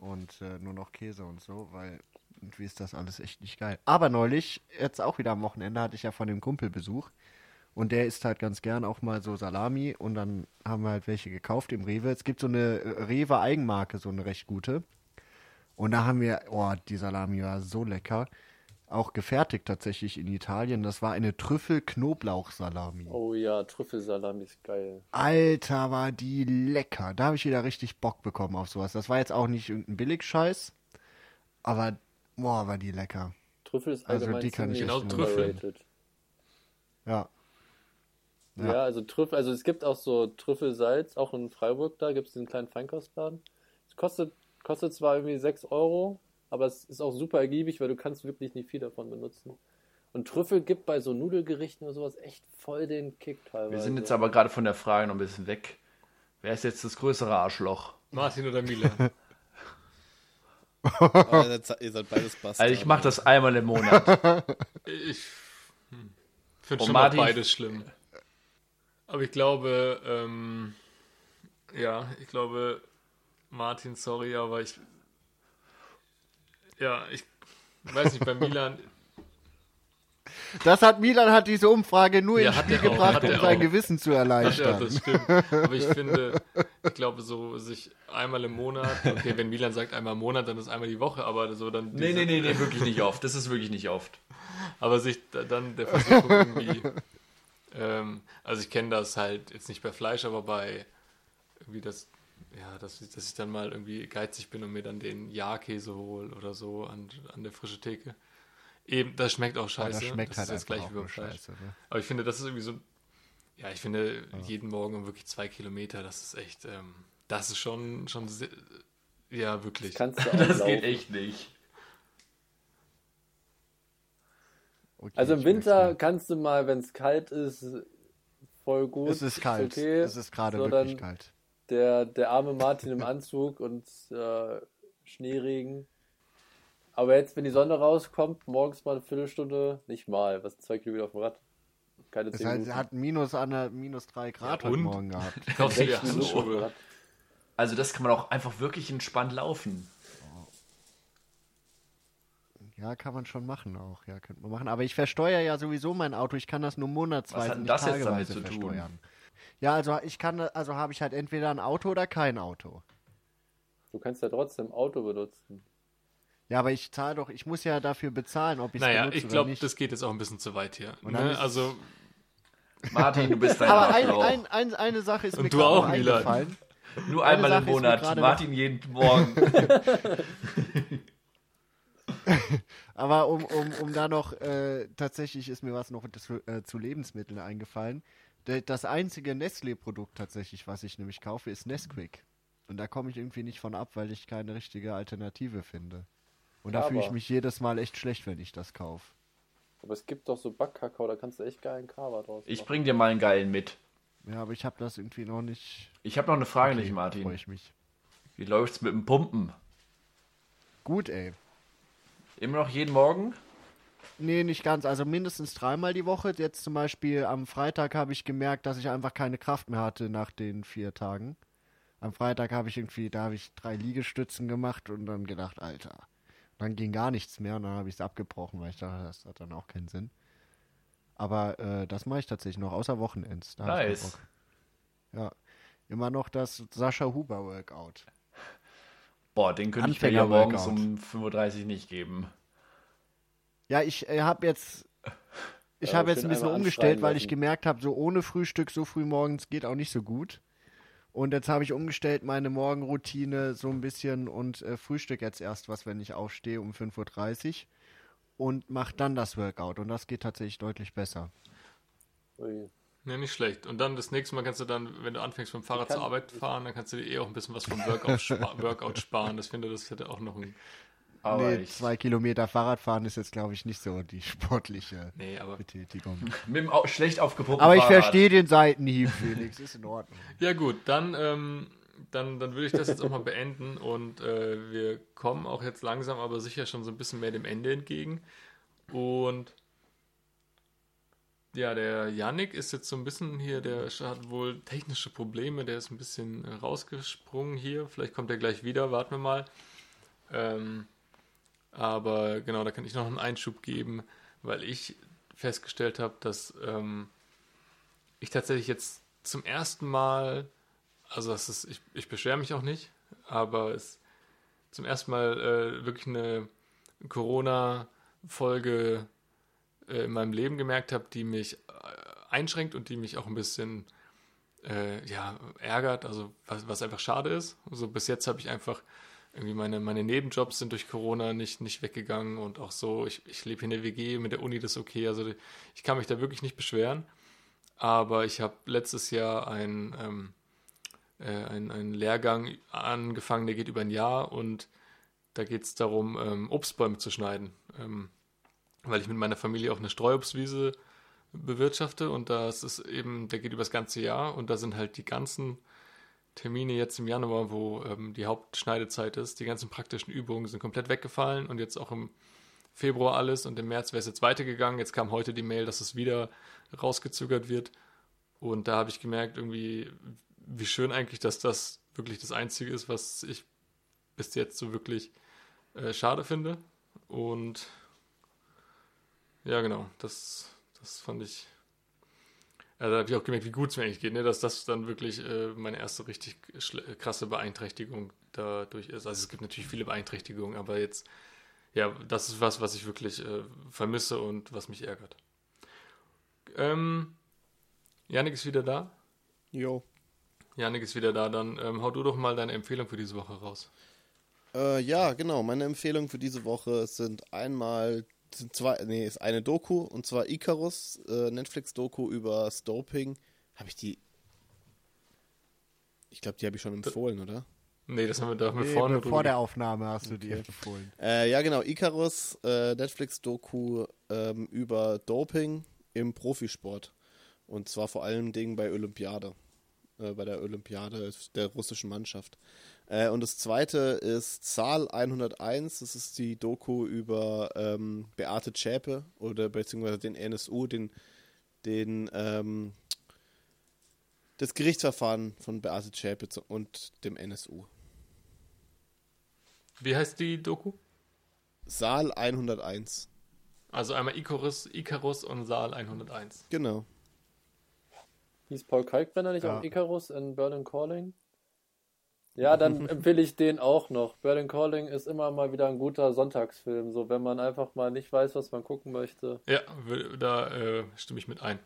und äh, nur noch Käse und so, weil irgendwie ist das alles echt nicht geil. Aber neulich, jetzt auch wieder am Wochenende, hatte ich ja von dem Kumpel Besuch. Und der isst halt ganz gern auch mal so Salami und dann haben wir halt welche gekauft im Rewe. Es gibt so eine äh, Rewe Eigenmarke, so eine recht gute. Und da haben wir, oh, die Salami war so lecker. Auch gefertigt tatsächlich in Italien. Das war eine Trüffel-Knoblauch-Salami. Oh ja, Trüffelsalami ist geil. Alter, war die lecker. Da habe ich wieder richtig Bock bekommen auf sowas. Das war jetzt auch nicht irgendein Billigscheiß, aber boah, war die lecker. Trüffel ist Also allgemein die kann ich nur- Trüffel. Ja. Ja. Ja. also Trüffel, also es gibt auch so Trüffelsalz, auch in Freiburg da gibt es den kleinen Feinkostladen. Es kostet, kostet zwar irgendwie 6 Euro, aber es ist auch super ergiebig, weil du kannst wirklich nicht viel davon benutzen. Und Trüffel gibt bei so Nudelgerichten oder sowas echt voll den Kick teilweise. Wir sind jetzt aber gerade von der Frage noch ein bisschen weg. Wer ist jetzt das größere Arschloch? Martin oder Milan? Ihr seid, beides Bastarde. Also ich mache das einmal im Monat. Ich hm, finde schon Martin- beides schlimm. Aber ich glaube, ähm, ja, ich glaube, Martin, sorry, aber ich, ja, ich weiß nicht, bei Milan, Das hat Milan hat diese Umfrage nur Ja, ins hat Spiel auch, gebracht, um sein auch. Gewissen zu ja, erleichtern. das stimmt. Aber ich finde, ich glaube, so sich einmal im Monat, okay, wenn Milan sagt einmal im Monat, dann ist einmal die Woche, aber so dann. Nee, nee, nee, nee, wirklich nicht oft. Das ist wirklich nicht oft. Aber sich da- dann der Versuch irgendwie, ähm, also ich kenne das halt jetzt nicht bei Fleisch, aber bei irgendwie das, ja, dass ich, dass ich dann mal irgendwie geizig bin und mir dann den Jahrkäse hole oder so an, an der frischen Theke. Eben, das schmeckt auch Aber scheiße. das schmeckt das halt ist gleiche auch wie scheiße. Ne? Aber ich finde, das ist irgendwie so, ja, ich finde jeden Morgen wirklich zwei Kilometer, das ist echt, ähm, das ist schon, schon, sehr, ja, wirklich. Das kannst du auch Das laufen. geht echt nicht. Okay, Also im Winter kannst du mal, wenn es kalt ist, voll gut. Es ist kalt. Okay. Es ist gerade So, wirklich dann kalt. Der, der arme Martin im Anzug und äh, Schneeregen. Aber jetzt, wenn die Sonne rauskommt, morgens mal eine Viertelstunde, nicht mal, was zwei Kilometer auf dem Rad. Keine zehn hat, Minuten. hat minus, an der, minus drei Grad Ja, heute? Morgen gehabt. Kaufst du dir Handschuhe? Also das kann man auch einfach wirklich entspannt laufen. Ja, kann man schon machen auch. Ja, könnte man machen. Aber ich versteuere ja sowieso mein Auto. Ich kann das nur monatsweise, Was hat denn nicht das jetzt damit zu tun? versteuern. Ja, also ich kann, also habe ich halt entweder ein Auto oder kein Auto. Du kannst ja trotzdem Auto benutzen. Ja, aber ich zahle doch, ich muss ja dafür bezahlen, ob ich es Naja, benutze ich glaube, nicht. das geht jetzt auch ein bisschen zu weit hier. Ne? Also, Martin, du bist ein aber ein, ein, ein, eine Sache ist Und mir du gerade auch, noch Milan. eingefallen. Nur einmal im Monat. Martin jeden Morgen. Aber um, um, um da noch, äh, tatsächlich ist mir was noch zu, äh, zu Lebensmitteln eingefallen. Das einzige Nestlé-Produkt tatsächlich, was ich nämlich kaufe, ist Nesquik. Und da komme ich irgendwie nicht von ab, weil ich keine richtige Alternative finde. Und da fühle ich mich jedes Mal echt schlecht, wenn ich das kaufe. Aber es gibt doch so Backkakao, da kannst du echt geilen Kava draus Ich machen. bring dir mal einen geilen mit. Ja, aber ich habe das irgendwie noch nicht. Ich habe noch eine Frage Okay, nicht, Freue Martin. ich mich. Wie läuft's mit dem Pumpen? Gut, ey. Immer noch jeden Morgen? Nee, nicht ganz. Also mindestens dreimal die Woche. Jetzt zum Beispiel am Freitag habe ich gemerkt, dass ich einfach keine Kraft mehr hatte nach den vier Tagen. Am Freitag habe ich irgendwie, da habe ich drei Liegestützen gemacht und dann gedacht, Alter. Dann ging gar nichts mehr und dann habe ich es abgebrochen, weil ich dachte, das hat dann auch keinen Sinn. Aber äh, das mache ich tatsächlich noch, außer Wochenends. Da Nice. Ja. Immer noch das Sascha Huber Workout. Boah, den könnte ich mir ja morgens um 5.30 Uhr nicht geben. Ja, ich äh, habe jetzt, ich Ja, habe jetzt ein bisschen umgestellt, weil ich gemerkt habe, so ohne Frühstück so früh morgens geht auch nicht so gut. Und jetzt habe ich umgestellt meine Morgenroutine so ein bisschen und äh, Frühstück jetzt erst was, wenn ich aufstehe um 5.30 Uhr und mache dann das Workout und das geht tatsächlich deutlich besser. Ui. ne, nicht schlecht. Und dann das nächste Mal kannst du dann, wenn du anfängst mit dem Fahrrad zur Arbeit fahren, dann kannst du dir eh auch ein bisschen was vom Workout, spa Workout sparen. Das finde das hätte auch noch ein, Aber nee, zwei Kilometer Fahrradfahren ist jetzt, glaube ich, nicht so die sportliche nee, aber Betätigung. mit dem au- schlecht aufgepumpten Aber ich Fahrrad. verstehe den Seitenhieb, Felix, ist in Ordnung. Ja gut, dann, ähm, dann, dann würde ich das jetzt auch mal beenden und äh, wir kommen auch jetzt langsam, aber sicher schon so ein bisschen mehr dem Ende entgegen. Und ja, der Yannick ist jetzt so ein bisschen hier, der hat wohl technische Probleme, der ist ein bisschen rausgesprungen hier. Vielleicht kommt er gleich wieder, warten wir mal. Ähm, aber genau, da kann ich noch einen Einschub geben, weil ich festgestellt habe, dass ähm, ich tatsächlich jetzt zum ersten Mal, also das ist, ich, ich beschwere mich auch nicht, aber es zum ersten Mal äh, wirklich eine Corona-Folge äh, in meinem Leben gemerkt habe, die mich äh, einschränkt und die mich auch ein bisschen äh, ja, ärgert, also was, was einfach schade ist. Also bis jetzt habe ich einfach irgendwie meine, meine Nebenjobs sind durch Corona nicht, nicht weggegangen und auch so, ich, ich lebe hier in der WG, mit der Uni das ist okay, also ich kann mich da wirklich nicht beschweren. Aber ich habe letztes Jahr ein, ähm, äh, ein, einen Lehrgang angefangen, der geht über ein Jahr und da geht es darum, ähm, Obstbäume zu schneiden. Ähm, weil ich mit meiner Familie auch eine Streuobstwiese bewirtschafte und das ist eben, der geht über das ganze Jahr und da sind halt die ganzen Termine jetzt im Januar, wo ähm, die Hauptschneidezeit ist, die ganzen praktischen Übungen sind komplett weggefallen und jetzt auch im Februar alles und im März wäre es jetzt weitergegangen. Jetzt kam heute die Mail, dass es wieder rausgezögert wird und da habe ich gemerkt, irgendwie, wie schön eigentlich, dass das wirklich das Einzige ist, was ich bis jetzt so wirklich äh, schade finde und ja, genau, das, das fand ich. Also da habe ich auch gemerkt, wie gut es mir eigentlich geht, ne? dass das dann wirklich äh, meine erste richtig krasse Beeinträchtigung dadurch ist. Also es gibt natürlich viele Beeinträchtigungen, aber jetzt, ja, das ist was, was ich wirklich äh, vermisse und was mich ärgert. Ähm, Janik ist wieder da. Jo. Janik ist wieder da, dann ähm, hau du doch mal deine Empfehlung für diese Woche raus. Äh, ja, genau. Meine Empfehlung für diese Woche sind einmal sind zwei, nee, ist eine Doku und zwar Icarus, äh, Netflix-Doku über Doping. Habe ich die? Ich glaube, die habe ich schon empfohlen, oder? Nee, das haben wir da mit Nee, vorne vor der Aufnahme hast du dir Okay. empfohlen. Äh, ja, genau. Icarus, äh, Netflix-Doku ähm, über Doping im Profisport. Und zwar vor allem Dingen bei Olympiade. Äh, bei der Olympiade der russischen Mannschaft. Äh, und das zweite ist Zahl 101. Das ist die Doku über ähm, Beate Zschäpe oder beziehungsweise den NSU, den, den ähm, das Gerichtsverfahren von Beate Zschäpe und dem NSU. Wie heißt die Doku? Saal 101. Also einmal Icarus, Icarus und Saal 101. Genau. Hieß Paul Kalkbrenner nicht Ja. auch Icarus in Berlin Calling? Ja, dann empfehle ich den auch noch. Berlin Calling ist immer mal wieder ein guter Sonntagsfilm. So, wenn man einfach mal nicht weiß, was man gucken möchte. Ja, da äh, stimme ich mit ein.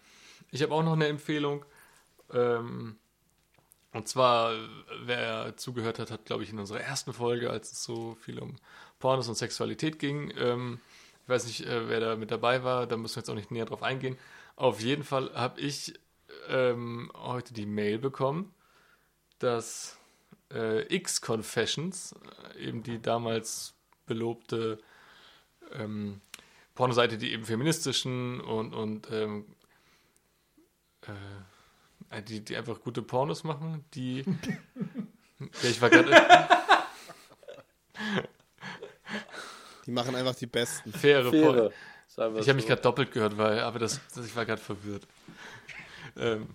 Ich habe auch noch eine Empfehlung. Ähm, und zwar, wer zugehört hat, hat, glaube ich, in unserer ersten Folge, als es so viel um Pornos und Sexualität ging, ähm, ich weiß nicht, äh, wer da mit dabei war, da müssen wir jetzt auch nicht näher drauf eingehen. Auf jeden Fall habe ich ähm, heute die Mail bekommen, dass äh, X-Confessions, äh, eben die damals belobte ähm, Pornoseite, die eben feministischen und, und ähm, äh, die, die einfach gute Pornos machen, die. ja, ich war gerade Die machen einfach die besten. faire, wir Ich habe mich gerade doppelt gehört, weil, aber das, das ich war gerade verwirrt. Ähm,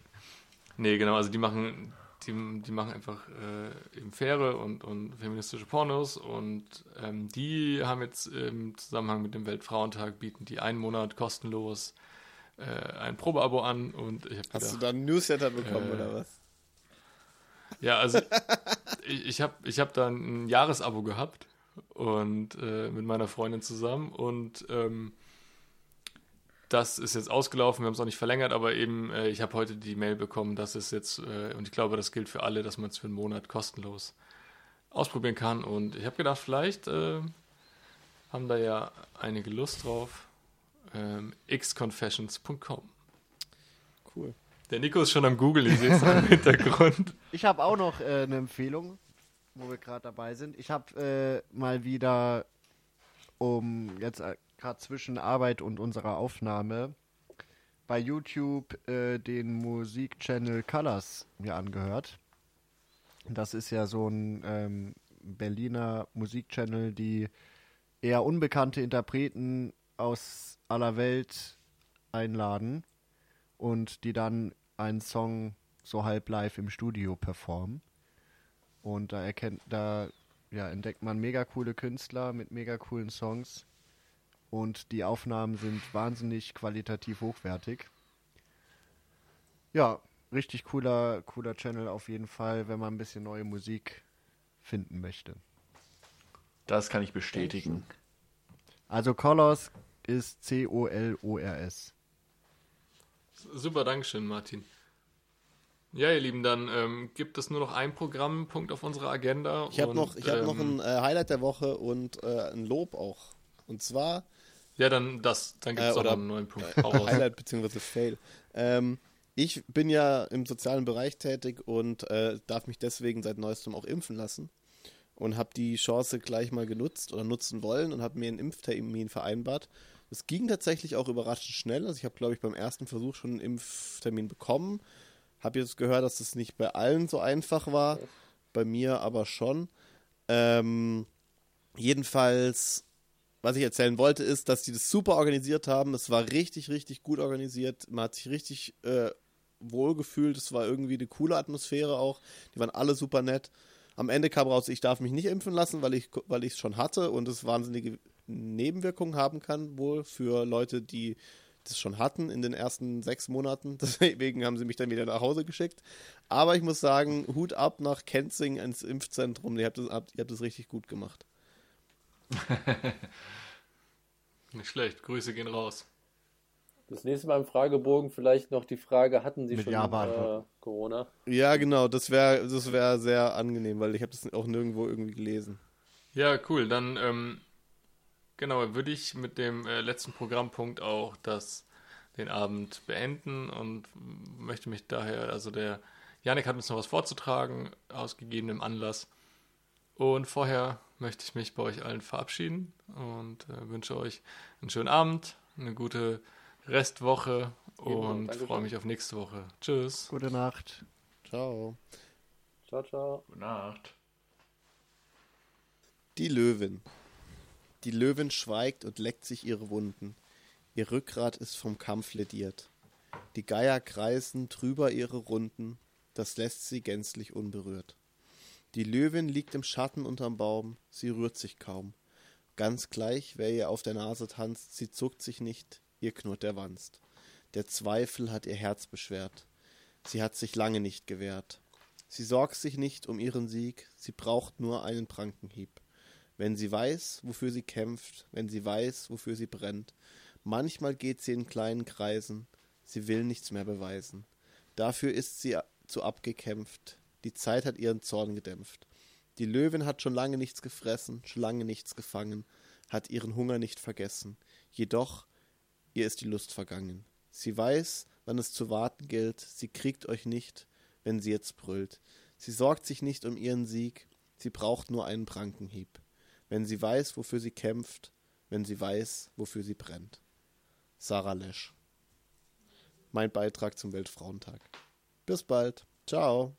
nee, genau, also die machen, die, die machen einfach äh, eben faire und, und feministische Pornos und ähm, die haben jetzt im Zusammenhang mit dem Weltfrauentag bieten die einen Monat kostenlos äh, ein Probeabo an und ich habe Hast du da einen Newsletter bekommen Äh, oder was? Ja, also ich, ich habe ich hab da ein Jahresabo gehabt und äh, mit meiner Freundin zusammen und ähm, das ist jetzt ausgelaufen, wir haben es auch nicht verlängert, aber eben äh, ich habe heute die Mail bekommen, dass es jetzt, äh, und ich glaube, das gilt für alle, dass man es für einen Monat kostenlos ausprobieren kann und ich habe gedacht, vielleicht äh, haben da ja einige Lust drauf. Ähm, xconfessions.com. Cool. Der Nico ist schon am Google, ich sehe es im Hintergrund. Ich habe auch noch äh, eine Empfehlung, wo wir gerade dabei sind. Ich habe äh, mal wieder, um jetzt äh, gerade zwischen Arbeit und unserer Aufnahme, bei YouTube äh, den Musikchannel Colors mir angehört. Das ist ja so ein ähm, Berliner Musikchannel, die eher unbekannte Interpreten aus aller Welt einladen und die dann einen Song so halb live im Studio performen. Und da erkennt, da ja, entdeckt man mega coole Künstler mit mega coolen Songs. Und die Aufnahmen sind wahnsinnig qualitativ hochwertig. Ja, richtig cooler, cooler Channel auf jeden Fall, wenn man ein bisschen neue Musik finden möchte. Das kann ich bestätigen. Also Colors ist C-O-L-O-R-S. Super, Dankeschön, Martin. Ja, ihr Lieben, dann ähm, gibt es nur noch einen Programmpunkt auf unserer Agenda. Ich habe noch, ich hab noch ähm, ein äh, Highlight der Woche und äh, ein Lob auch. Und zwar Ja, dann das, dann gibt es Äh, auch einen neuen Punkt. Highlight bzw. Fail. Ähm, ich bin ja im sozialen Bereich tätig und äh, darf mich deswegen seit neuestem auch impfen lassen. Und habe die Chance gleich mal genutzt oder nutzen wollen und habe mir einen Impftermin vereinbart. Es ging tatsächlich auch überraschend schnell. Also ich habe, glaube ich, beim ersten Versuch schon einen Impftermin bekommen. Habe jetzt gehört, dass es nicht bei allen so einfach war. Bei mir aber schon. Ähm, jedenfalls, was ich erzählen wollte, ist, dass die das super organisiert haben. Es war richtig, richtig gut organisiert. Man hat sich richtig äh, wohl gefühlt. Es war irgendwie eine coole Atmosphäre auch. Die waren alle super nett. Am Ende kam raus, ich darf mich nicht impfen lassen, weil ich weil es schon hatte und es wahnsinnige Nebenwirkungen haben kann, wohl für Leute, die das schon hatten in den ersten sechs Monaten. Deswegen haben sie mich dann wieder nach Hause geschickt. Aber ich muss sagen, Hut ab nach Kenzing ins Impfzentrum. Ihr habt das, ihr habt das richtig gut gemacht. Nicht schlecht, Grüße gehen raus. Das nächste Mal im Fragebogen vielleicht noch die Frage, hatten Sie Mit schon Ja äh. Corona? Ja, genau, das wäre das wär sehr angenehm, weil ich habe das auch nirgendwo irgendwie gelesen. Ja, cool. Dann, ähm, genau, würde ich mit dem äh, letzten Programmpunkt auch das, den Abend beenden und möchte mich daher, also der Janik hat uns noch was vorzutragen, aus gegebenem Anlass. Und vorher möchte ich mich bei euch allen verabschieden und äh, wünsche euch einen schönen Abend, eine gute Restwoche und freue mich auf nächste Woche. Tschüss. Gute Nacht. Ciao. Ciao, ciao. Gute Nacht. Die Löwin. Die Löwin schweigt und leckt sich ihre Wunden. Ihr Rückgrat ist vom Kampf lediert. Die Geier kreisen drüber ihre Runden, das lässt sie gänzlich unberührt. Die Löwin liegt im Schatten unterm Baum, sie rührt sich kaum. Ganz gleich, wer ihr auf der Nase tanzt, sie zuckt sich nicht, ihr knurrt der Wanst. Der Zweifel hat ihr Herz beschwert. Sie hat sich lange nicht gewehrt. Sie sorgt sich nicht um ihren Sieg, sie braucht nur einen Prankenhieb. Wenn sie weiß, wofür sie kämpft, wenn sie weiß, wofür sie brennt, manchmal geht sie in kleinen Kreisen, sie will nichts mehr beweisen. Dafür ist sie zu abgekämpft, die Zeit hat ihren Zorn gedämpft. Die Löwin hat schon lange nichts gefressen, schon lange nichts gefangen, hat ihren Hunger nicht vergessen. Jedoch, ihr ist die Lust vergangen. Sie weiß, wann es zu warten gilt, sie kriegt euch nicht, wenn sie jetzt brüllt. Sie sorgt sich nicht um ihren Sieg, sie braucht nur einen Prankenhieb. Wenn sie weiß, wofür sie kämpft, wenn sie weiß, wofür sie brennt. Sarah Lesch. Mein Beitrag zum Weltfrauentag. Bis bald. Ciao.